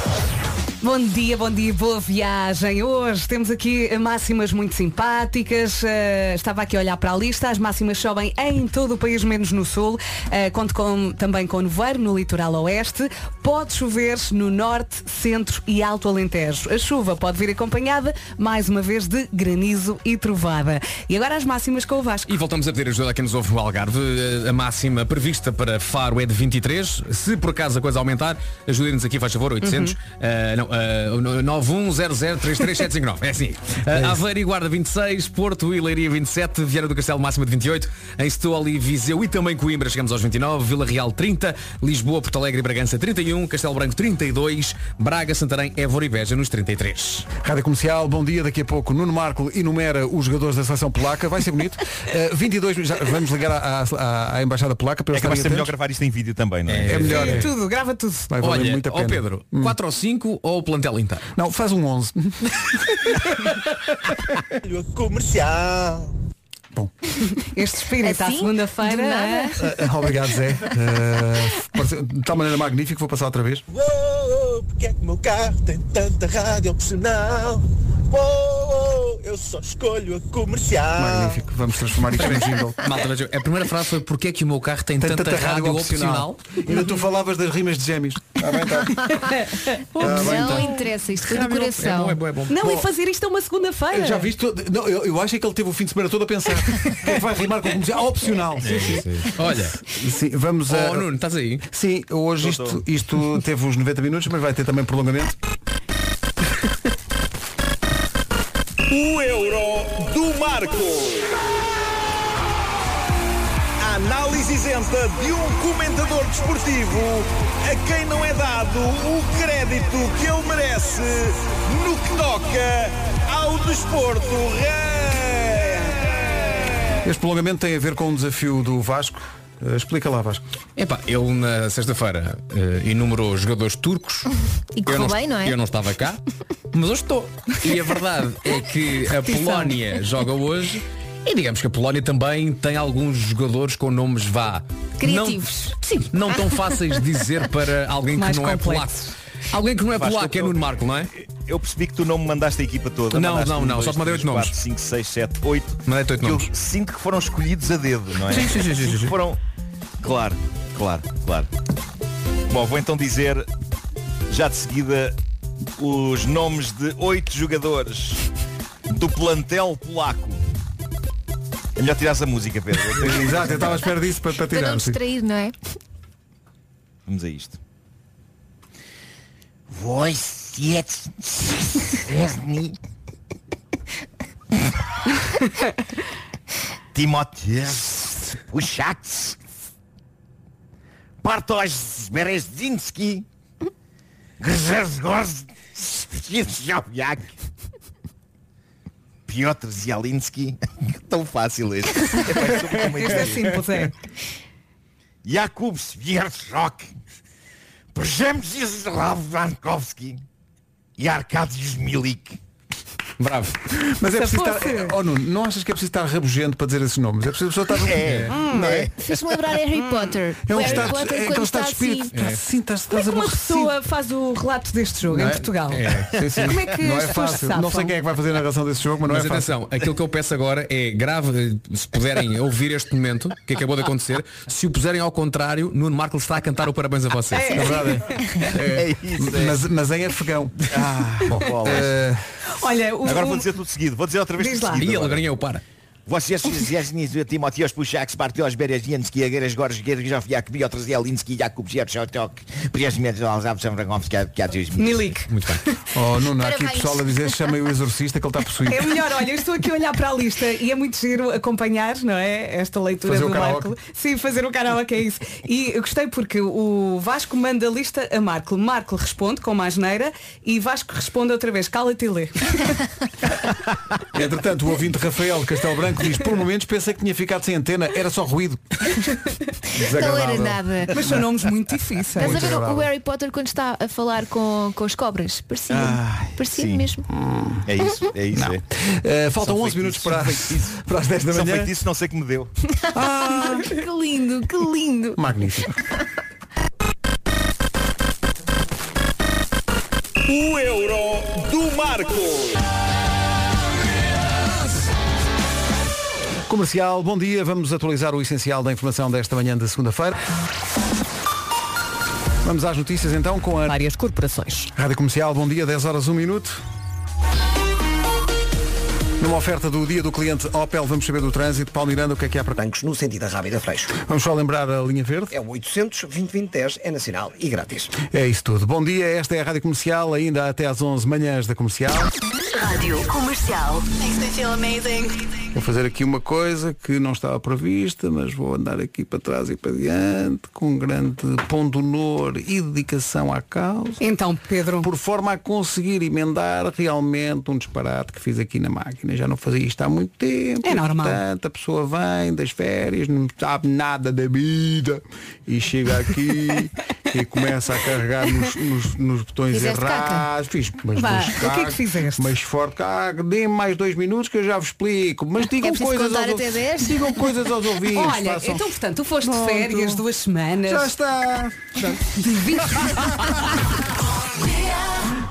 Bom dia, bom dia, boa viagem. Hoje temos aqui máximas muito simpáticas. Eh, estava aqui a olhar para a lista. As máximas sobem em todo o país, menos no sul. Eh, conto com, também com nevoeiro no litoral oeste. Pode chover no norte, centro e alto alentejo. A chuva pode vir acompanhada, mais uma vez, de granizo e trovada. E agora as máximas com o Vasco. E voltamos a pedir ajuda a quem nos ouve no Algarve. A máxima prevista para Faro é de 23. Se por acaso a coisa aumentar, ajudem-nos aqui, faz favor, 800. Uhum. Ah, não, uh, 910033759. É assim. Uh, Aveiro e Guarda 26, Porto e Leiria 27, Viana do Castelo máxima de 28, em Setúbal e Viseu e também Coimbra chegamos aos 29, Vila Real 30, Lisboa, Porto Alegre e Bragança 31, Castelo Branco 32, Braga, Santarém, Évora e Beja nos 33. Rádio Comercial, bom dia. Daqui a pouco Nuno Marco enumera os jogadores da seleção polaca. Vai ser bonito. Uh, 22 já- Vamos ligar à, à- à Embaixada Polaca para É que vai ser melhor gravar isto em vídeo também, não é? É melhor. é. Tudo, grava tudo. Vai valer Olha, muito a ó pena. Pedro, Hum. 4 ou 5 ou o plantel inteiro? Não, faz um 11. Comercial. Este espírito à Assim? segunda-feira. É? Ah, Obrigado, Zé. Uh, parece- de tal maneira magnífico, vou passar outra vez. Uou, porque é que o meu carro tem tanta rádio opcional? Eu só escolho a comercial. Magnífico. Vamos transformar isto num jingle. Malta, a primeira frase foi porque é que o meu carro tem, Tem tanta, rádio, opcional? Ainda tu falavas das rimas de gêmeos. Ah, bem, tá. Ah, bem, não tá. interessa, isto foi do coração. É bom, é bom, é bom. Não, Bom, e fazer isto é uma segunda-feira. Já viste? Não, eu, eu acho é que ele teve o fim de semana todo a pensar. Que é que vai rimar com comercial? Opcional. Sim, sim. Olha, Sim, vamos a. oh, Nuno, estás aí? Sim, hoje Tô, isto, isto teve os 90 minutos, mas vai ter também prolongamento. De um comentador desportivo a quem não é dado o crédito que ele merece no que toca ao desporto. Este prolongamento tem a ver com um desafio do Vasco. Eh, explica lá, Vasco. Epá, ele na sexta-feira eh, enumerou jogadores turcos. E correu eu não, bem, não é? Eu não estava cá, mas hoje estou. E a verdade é que a Polónia joga hoje. E digamos que a Polónia também tem alguns jogadores com nomes vá. Criativos. Não, sim, não tão fáceis de dizer para alguém que Mais não é polaco. Alguém que não é Vasco, polaco é eu- Nuno Marco, não é? Eu percebi que tu não me mandaste a equipa toda. Não, mandaste não, um, não, dois, só te mandei três, oito nomes. quatro, cinco, seis, sete, oito. Mandei-te oito Que eu nomes. sinto que foram escolhidos a dedo, não é? Sim, sim, sim, sim, sim, que sim. foram. Claro, claro, claro. Bom, vou então dizer já de seguida os nomes de oito jogadores do plantel polaco. É melhor tirares a música, Pedro. Exato, eu estava à espera disso para, para Para não tirar. distrair, não é? Vamos a isto. Wojciech Timoteusz Puszaks Bartosz Berezinski Grzegorz Świerciowiak Piotr Zielinski. Tão fácil este. Isto é Este é difícil. simples, é. Jakub Zwierczok, Przemysław Wankowski e Arkadiusz Milik. Bravo. Mas é preciso estar. Oh Nuno, não achas que é preciso estar rabugento para dizer esses nomes? É preciso a pessoa estar. É. Hum, não é? Fez-me lembrar Harry Potter. É um Harry estado, Potter é quando está de espírito. assim. Estás assim, Como é que uma pessoa faz o relato deste jogo em é? Portugal? É, sim, sim. Como é que não as é pessoas fácil. Não sei quem é que vai fazer a narração desse jogo, mas não Mas é fácil. atenção, aquilo que eu peço agora é grave, se puderem ouvir este momento, que acabou de acontecer, se o puserem ao contrário, Nuno Marco está a cantar o parabéns a vocês. É verdade. É, É isso, é. Mas, mas em afegão. Ah, bom. Bolas. Olha, o, Agora vou dizer tudo seguido. Vou dizer outra vez Diz tudo lá. seguido. E ele agora. ganhou, para. Wojciech Timoteusz Puszaks Bartosz Berezinski Grzegorz Giergiowiak Piotr Zielinski Jakub Zwierciowiak Przemysław Wankowski Milik. Muito bem. oh, Nuno, há aqui pessoal a dizer chamem o exorcista que ele está possuído. É melhor, olha, eu estou aqui a olhar para a lista e é muito giro acompanhar, não é? Esta leitura Fazer do. Marco. Sim, fazer o karaoke é isso. E eu gostei porque o Vasco manda a lista a Marco. Marco responde com uma asneira e Vasco responde outra vez, cala-te e lê. Entretanto, o ouvinte Rafael Castelo Branco diz, por momentos pensei que tinha ficado sem antena, era só ruído. Não era nada. Mas são nomes muito difíceis. Estás a Muito ver o-. Harry Potter quando está a falar com, com as cobras? Parecia. Ai, Parecia sim. mesmo. É isso, é isso. É. Eh, faltam São 11 minutos para, para as 10 da São manhã. feitiços, não sei que me deu. Ah, que lindo, que lindo. Magnífico. O euro do Marco. Comercial, bom dia. Vamos atualizar o essencial da informação desta manhã de segunda-feira. Vamos às notícias então com a Várias corporações. Rádio Comercial. Bom dia, 10 horas 1 minuto. Numa oferta do dia do cliente Opel, vamos saber do trânsito. Paulo Miranda, o que é que há para bancos no sentido da Rábida Freixo? Vamos só lembrar a linha verde. É o 800 2010 é nacional e grátis. É isso tudo. Bom dia, esta é a Rádio Comercial, ainda até às 11 manhãs da Comercial. Rádio Comercial. Makes me feel amazing. Vou fazer aqui uma coisa que não estava prevista, mas vou andar aqui para trás e para diante, com grande pondonor e dedicação à causa. Então, Pedro. Por forma a conseguir emendar realmente um disparate que fiz aqui na máquina. Já não fazia isto há muito tempo. É normal. Portanto, a pessoa vem das férias, não sabe nada da vida e chega aqui e começa a carregar nos, nos- nos botões Fizeste errados. Fiz, mas, Vá, mas o que é que fizeste? Mas forte, caga, dê-me mais dois minutos que eu já vos explico. Mas digam preciso coisas aos até ou- 10? Digam coisas aos ouvintes. Olha, façam- então portanto, tu foste de férias duas semanas. Já está.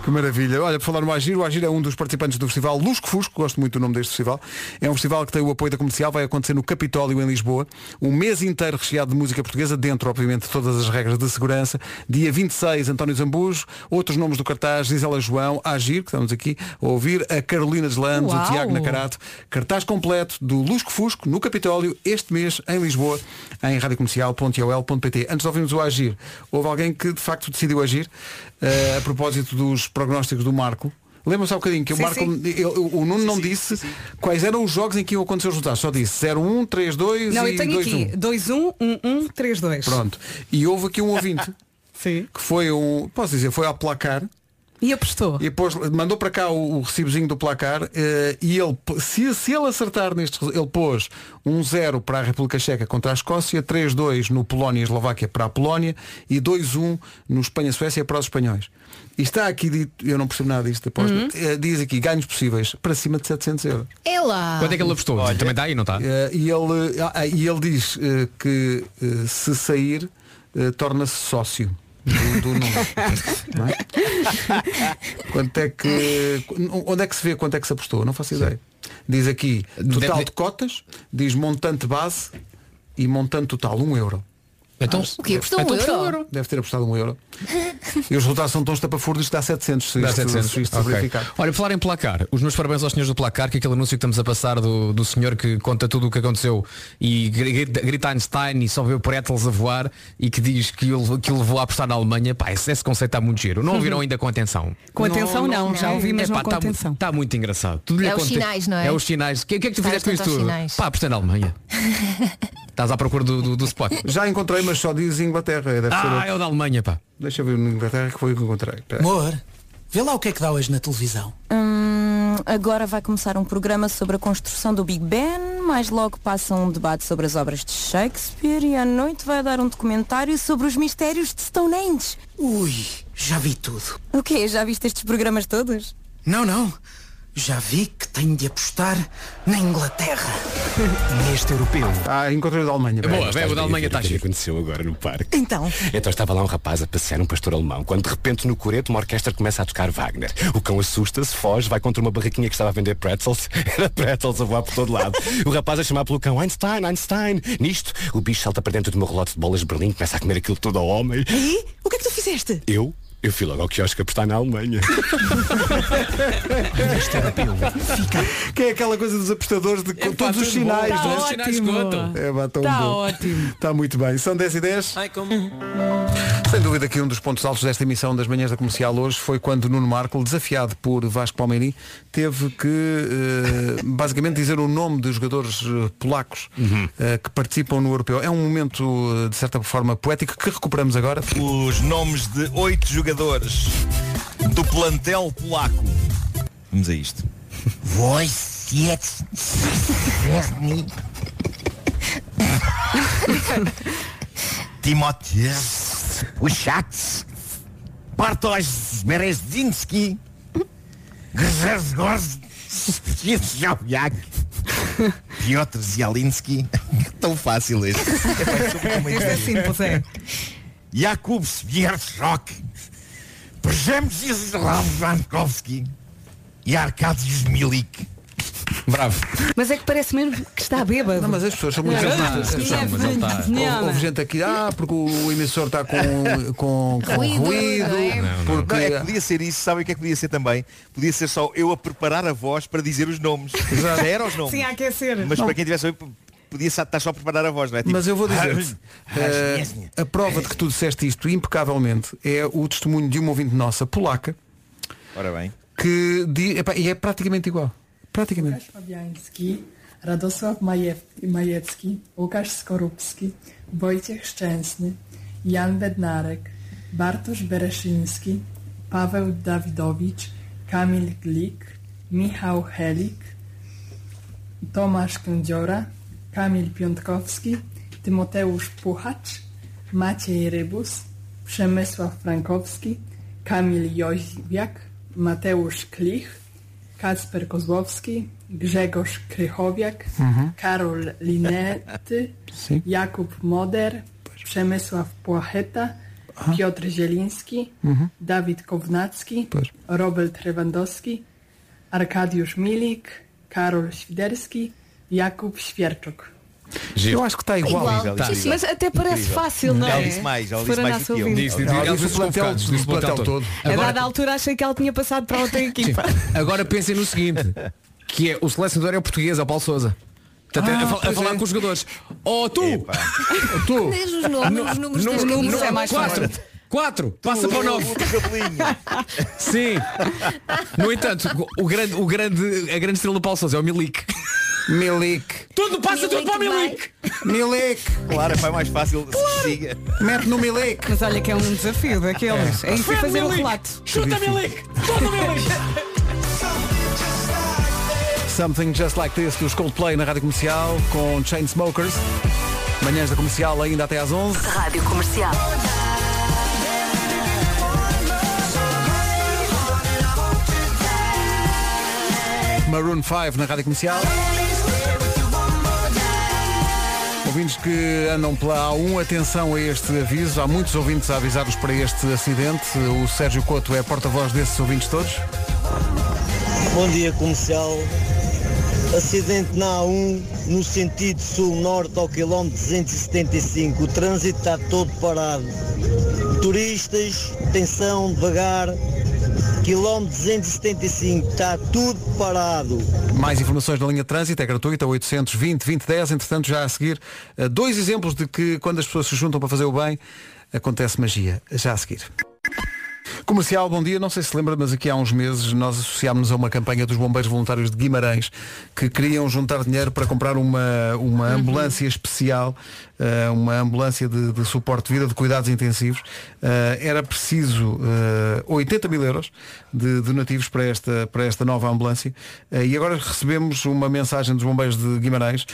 Que maravilha. Olha, por falar no Agir, o Agir é um dos participantes do festival Lusco Fusco, gosto muito do nome deste festival. É um festival que tem o apoio da comercial, vai acontecer no Capitólio, em Lisboa. Um mês inteiro recheado de música portuguesa, dentro, obviamente, de todas as regras de segurança. Dia 26, António Zambujo. Outros nomes do cartaz, Gisela João, Agir, que estamos aqui a ouvir, a Carolina Deslandes, o. Tiago Nacarato. Cartaz completo do Lusco Fusco, no Capitólio, este mês, em Lisboa, em radiocomercial.ol.pt. Antes de ouvirmos o Agir, houve alguém que, de facto, decidiu agir eh, a propósito dos prognósticos do Marco. Lembram-se há um bocadinho que o Sim, Marco, sim. ele- o Nuno não disse quais eram os jogos em que iam acontecer os resultados, só disse 0-1, 3-2 Não, e eu tenho 2-1. aqui 2-1, 1-1, 3-2. Pronto. E houve aqui um ouvinte Sim. que foi um, posso dizer, foi ao placar E apostou. e pôs, mandou para cá o, o recibozinho do placar eh, e ele, se, se ele acertar neste ele pôs um 0 para a República Checa contra a Escócia, 3-2 no Polónia e Eslováquia para a Polónia e 2-1 no Espanha-Suécia para os espanhóis. E está aqui dito, eu não percebo nada disto, aposto, Uhum. eh, diz aqui ganhos possíveis para cima de 700 euros. É lá. Quanto é que ele apostou? Também está aí, não está? Eh, e, ele, ah, e ele diz eh, que eh, se sair eh, torna-se sócio do, do número. Não é? Quanto é que. Onde é que se vê quanto é que se apostou? Não faço ideia. Diz aqui total de cotas, diz montante base e montante total, um euro. Então, O quê? Apostou um Então apostou euro? Deve ter apostado um euro. E os resultados são tão estapafurdos que dá 700 se Dá isto, 700. se isto se Ok. verificar. Olha, falar em placar, os meus parabéns aos senhores do placar, que aquele anúncio que estamos a passar do, do senhor que conta tudo o que aconteceu e grita, grita Einstein e só vê o Pretels a voar e que diz que ele, que ele levou a apostar na Alemanha, pá, esse, esse conceito está muito giro. Não ouviram ainda com atenção? Com atenção não, já ouvi, mas não com está, atenção. Está muito engraçado. Tudo É os aconte- sinais, não é? É os sinais. O que, que é que tu fizeste com aos tudo? sinais. Pá, apostei na Alemanha. Estás à procura do, do, do spot. Já encontrei, mas só diz Inglaterra. Deve ser Ah, outro. é o da Alemanha, pá. Deixa eu ver no Inglaterra que foi o que encontrei. Espera aí. Amor, vê lá o que é que dá hoje na televisão. Hum, agora vai começar um programa sobre a construção do Big Ben, mais logo passa um debate sobre as obras de Shakespeare e à noite vai dar um documentário sobre os mistérios de Stonehenge. Ui, já vi tudo. O quê? Já viste estes programas todos? Não, não. Já vi que tenho de apostar na Inglaterra. Neste europeu. Ah, encontrei o da Alemanha. Boa, Estás velho, o da bem a Alemanha está o que giro. aconteceu agora no parque. Então. Então estava lá um rapaz a passear um pastor alemão, quando de repente no coreto uma orquestra começa a tocar Wagner. O cão assusta-se, foge, vai contra uma barraquinha que estava a vender pretzels. Era pretzels a voar por todo lado. O rapaz a chamar pelo cão, Einstein, Einstein. Nisto, o bicho salta para dentro de uma relote de bolas de Berlim, começa a comer aquilo tudo ao homem. E? O que é que tu fizeste? Eu? Eu fui logo ao quiosque apostar na Alemanha. Neste europeu. Fica. Que é aquela coisa dos apostadores de É, todos os sinais, bom. não é? Todos os sinais contam. É, pá, tão Tá bom. ótimo. Está muito bem. São 10 e 10. Sem dúvida que um dos pontos altos desta emissão das manhãs da comercial hoje foi quando Nuno Marco, desafiado por Vasco Palmeirim, teve que eh, basicamente dizer o nome dos jogadores eh, polacos eh, que participam no europeu. É um momento, de certa forma, poético que recuperamos agora. Os nomes de oito jogadores do plantel polaco. Vamos a isto. Timothy Uszaks. Bartosz Berezinski. Grzegorz Świetżowiak. Piotr Zielinski. Tão fácil este. Este é simples, é. Jakub Zwierczok. Przemysław Jankowski. E Arkadiusz Milik. Bravo. Mas é que parece mesmo que está bêbado. Não, mas as pessoas são muito Não, não, mas não está. não, Houve- não. Houve gente aqui, ah, porque o emissor está com, com, com Ruído, ruído, não é? porque Não, é que podia ser isso, sabem o que é que podia ser também? Podia ser só eu a preparar a voz para dizer os nomes. Já eram os nomes. Sim, a aquecer. Mas Não. para quem tivesse podia estar só a preparar a voz, não é? Tipo, Mas eu vou dizer Ah, eh, a prova de que tu disseste isto impecavelmente é o testemunho de uma ouvinte nossa, polaca, Ora bem. que di- epá, e é praticamente igual. Praticamente. Radosław Majew- Majewski, Łukasz Skorupski, Wojciech Szczęsny, Jan Bednarek, Bartosz Bereszyński, Paweł Dawidowicz, Kamil Glik, Michał Helik, Tomasz Kędziora, Kamil Piątkowski, Tymoteusz Puchacz, Maciej Rybus, Przemysław Frankowski, Kamil Jóźwiak, Mateusz Klich, Kacper Kozłowski, Grzegorz Krychowiak, Mhm. Karol Linety. Jakub Moder, Przemysław Płacheta, Piotr Zieliński, Mhm. Dawid Kownacki, Robert Lewandowski, Arkadiusz Milik, Karol Świderski, Jakub Świerczok. Eu acho que está igual. Igual. Sim, sim. Mas até parece fácil, não Ela é? disse mais, ela Se disse mais do que eu. Disse, disse, Ela ela disse disse o plantel- disse o todo. A dada altura achei que ela tinha passado para outra equipa. agora pensem no seguinte, que é o selecionador é o português, é o Paulo Sousa. Portanto, Ah, a, fal- a falar é. com os jogadores. Oh tu! tu! Diz os nomes, os números no- é mais quatro, forte. quatro, passa para o nove. Sim. No entanto, o grande, o grande, a grande estrela do Paulo Sousa é o Milik. Milik. Tudo passa tudo para o Milik. Milik. Claro, foi mais fácil se siga. Mete no Milik. Mas olha que é um desafio daqueles. É, isso e fazer o relato. Chuta Milik. Chuta Milik. Something Just Like This dos Coldplay na Rádio Comercial com Chainsmokers. Manhãs da Comercial ainda até às 11. Rádio Comercial. Maroon 5 na Rádio Comercial. Ouvintes que andam pela A1, atenção a este aviso. Há muitos ouvintes a avisar-nos para este acidente. O Sérgio Couto é porta-voz desses ouvintes todos. Bom dia comercial. Acidente na A1 no sentido sul-norte ao quilómetro 275. O trânsito está todo parado. Turistas, atenção, devagar. Quilómetro 275, está tudo parado. Mais informações na linha de trânsito, é gratuita, 820 2010. Entretanto, já a seguir, eh, dois exemplos de que quando as pessoas se juntam para fazer o bem, acontece magia. Já a seguir. Comercial, bom dia. Não sei se lembra, mas aqui há uns meses nós associámos-nos a uma campanha dos bombeiros voluntários de Guimarães que queriam juntar dinheiro para comprar uma, uma ambulância especial, eh, uma ambulância de, de suporte de vida, de cuidados intensivos. Eh, era preciso eh, 80 mil euros de donativos para esta, para esta nova ambulância. E agora recebemos uma mensagem dos bombeiros de Guimarães.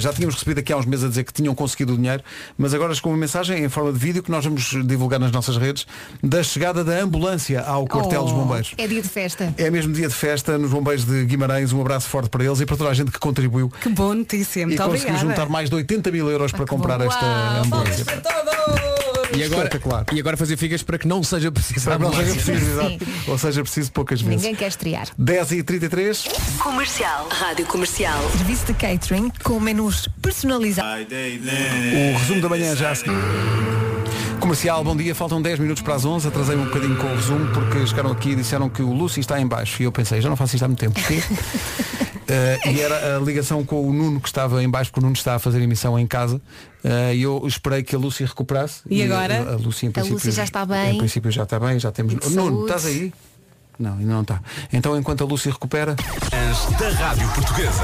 Já tínhamos recebido aqui há uns meses a dizer que tinham conseguido o dinheiro, mas agora com uma mensagem em forma de vídeo que nós vamos divulgar nas nossas redes da chegada da ambulância ao quartel dos bombeiros. É dia de festa. É mesmo dia de festa nos bombeiros de Guimarães. Um abraço forte para eles e para toda a gente que contribuiu. Que boa notícia. e Muito conseguiu obrigada. juntar mais de 80 mil euros para comprar esta Uau, ambulância. E agora, e agora fazer figas para que não seja preciso Para não seja preciso, exato. Ou seja preciso poucas vezes. Ninguém quer estrear. 10 e 33 Comercial. Rádio Comercial. Serviço de catering com menus personalizados. O resumo da manhã já a seguir. Comercial, bom dia. Faltam 10 minutos para as 11. Atrasei um bocadinho com o resumo porque chegaram aqui e disseram que o Lucy está em baixo. E eu pensei, já não faço isto há muito tempo. Eh, e era a ligação com o Nuno que estava em baixo, porque o Nuno está a fazer emissão em casa. Eh, E eu esperei que a Lucy recuperasse. E agora? A, a Lucy, em A princípio, Lucy já está bem? Em princípio já está bem, já temos. Nuno, saúde. estás aí? Não, ainda não está. Então enquanto a Lucy recupera. Da Rádio Portuguesa.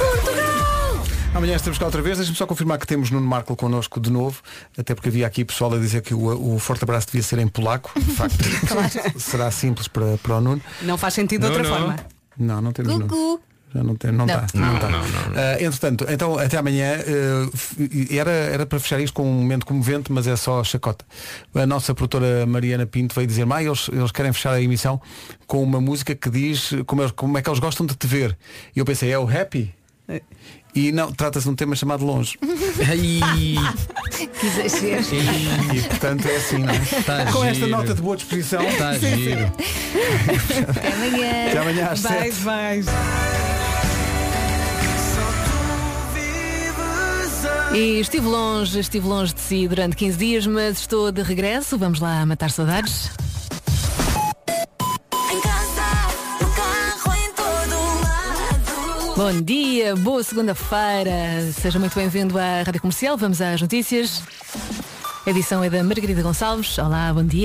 Amanhã estamos cá outra vez. Deixa-me só confirmar que temos Nuno Marco connosco de novo, até porque havia aqui pessoal a dizer que o, o forte abraço devia ser em polaco. De facto, será simples para, para o Nuno. Não faz sentido de outra Não, forma. Não, não temos Nuno. Cucu. Já não tem, não Não. está. Não, está. não, Ah, entretanto, então até amanhã f- era, era para fechar isto com um momento comovente, mas é só chacota. A nossa produtora Mariana Pinto veio dizer, mas eles, eles querem fechar a emissão com uma música que diz como, eles- como é que eles gostam de te ver. E eu pensei, é o happy? E não, trata-se de um tema chamado longe. que exagero. E portanto é assim, não é? Tá Com esta giro. nota de boa disposição. Tá sim. giro. Até amanhã. Até amanhã às Beijo, sete. beijo. E estive longe, estive longe de si durante 15 dias, mas estou de regresso. Vamos lá matar saudades. Bom dia, boa segunda-feira. Seja muito bem-vindo à Rádio Comercial. Vamos às notícias. A edição é da Margarida Gonçalves. Olá, bom dia.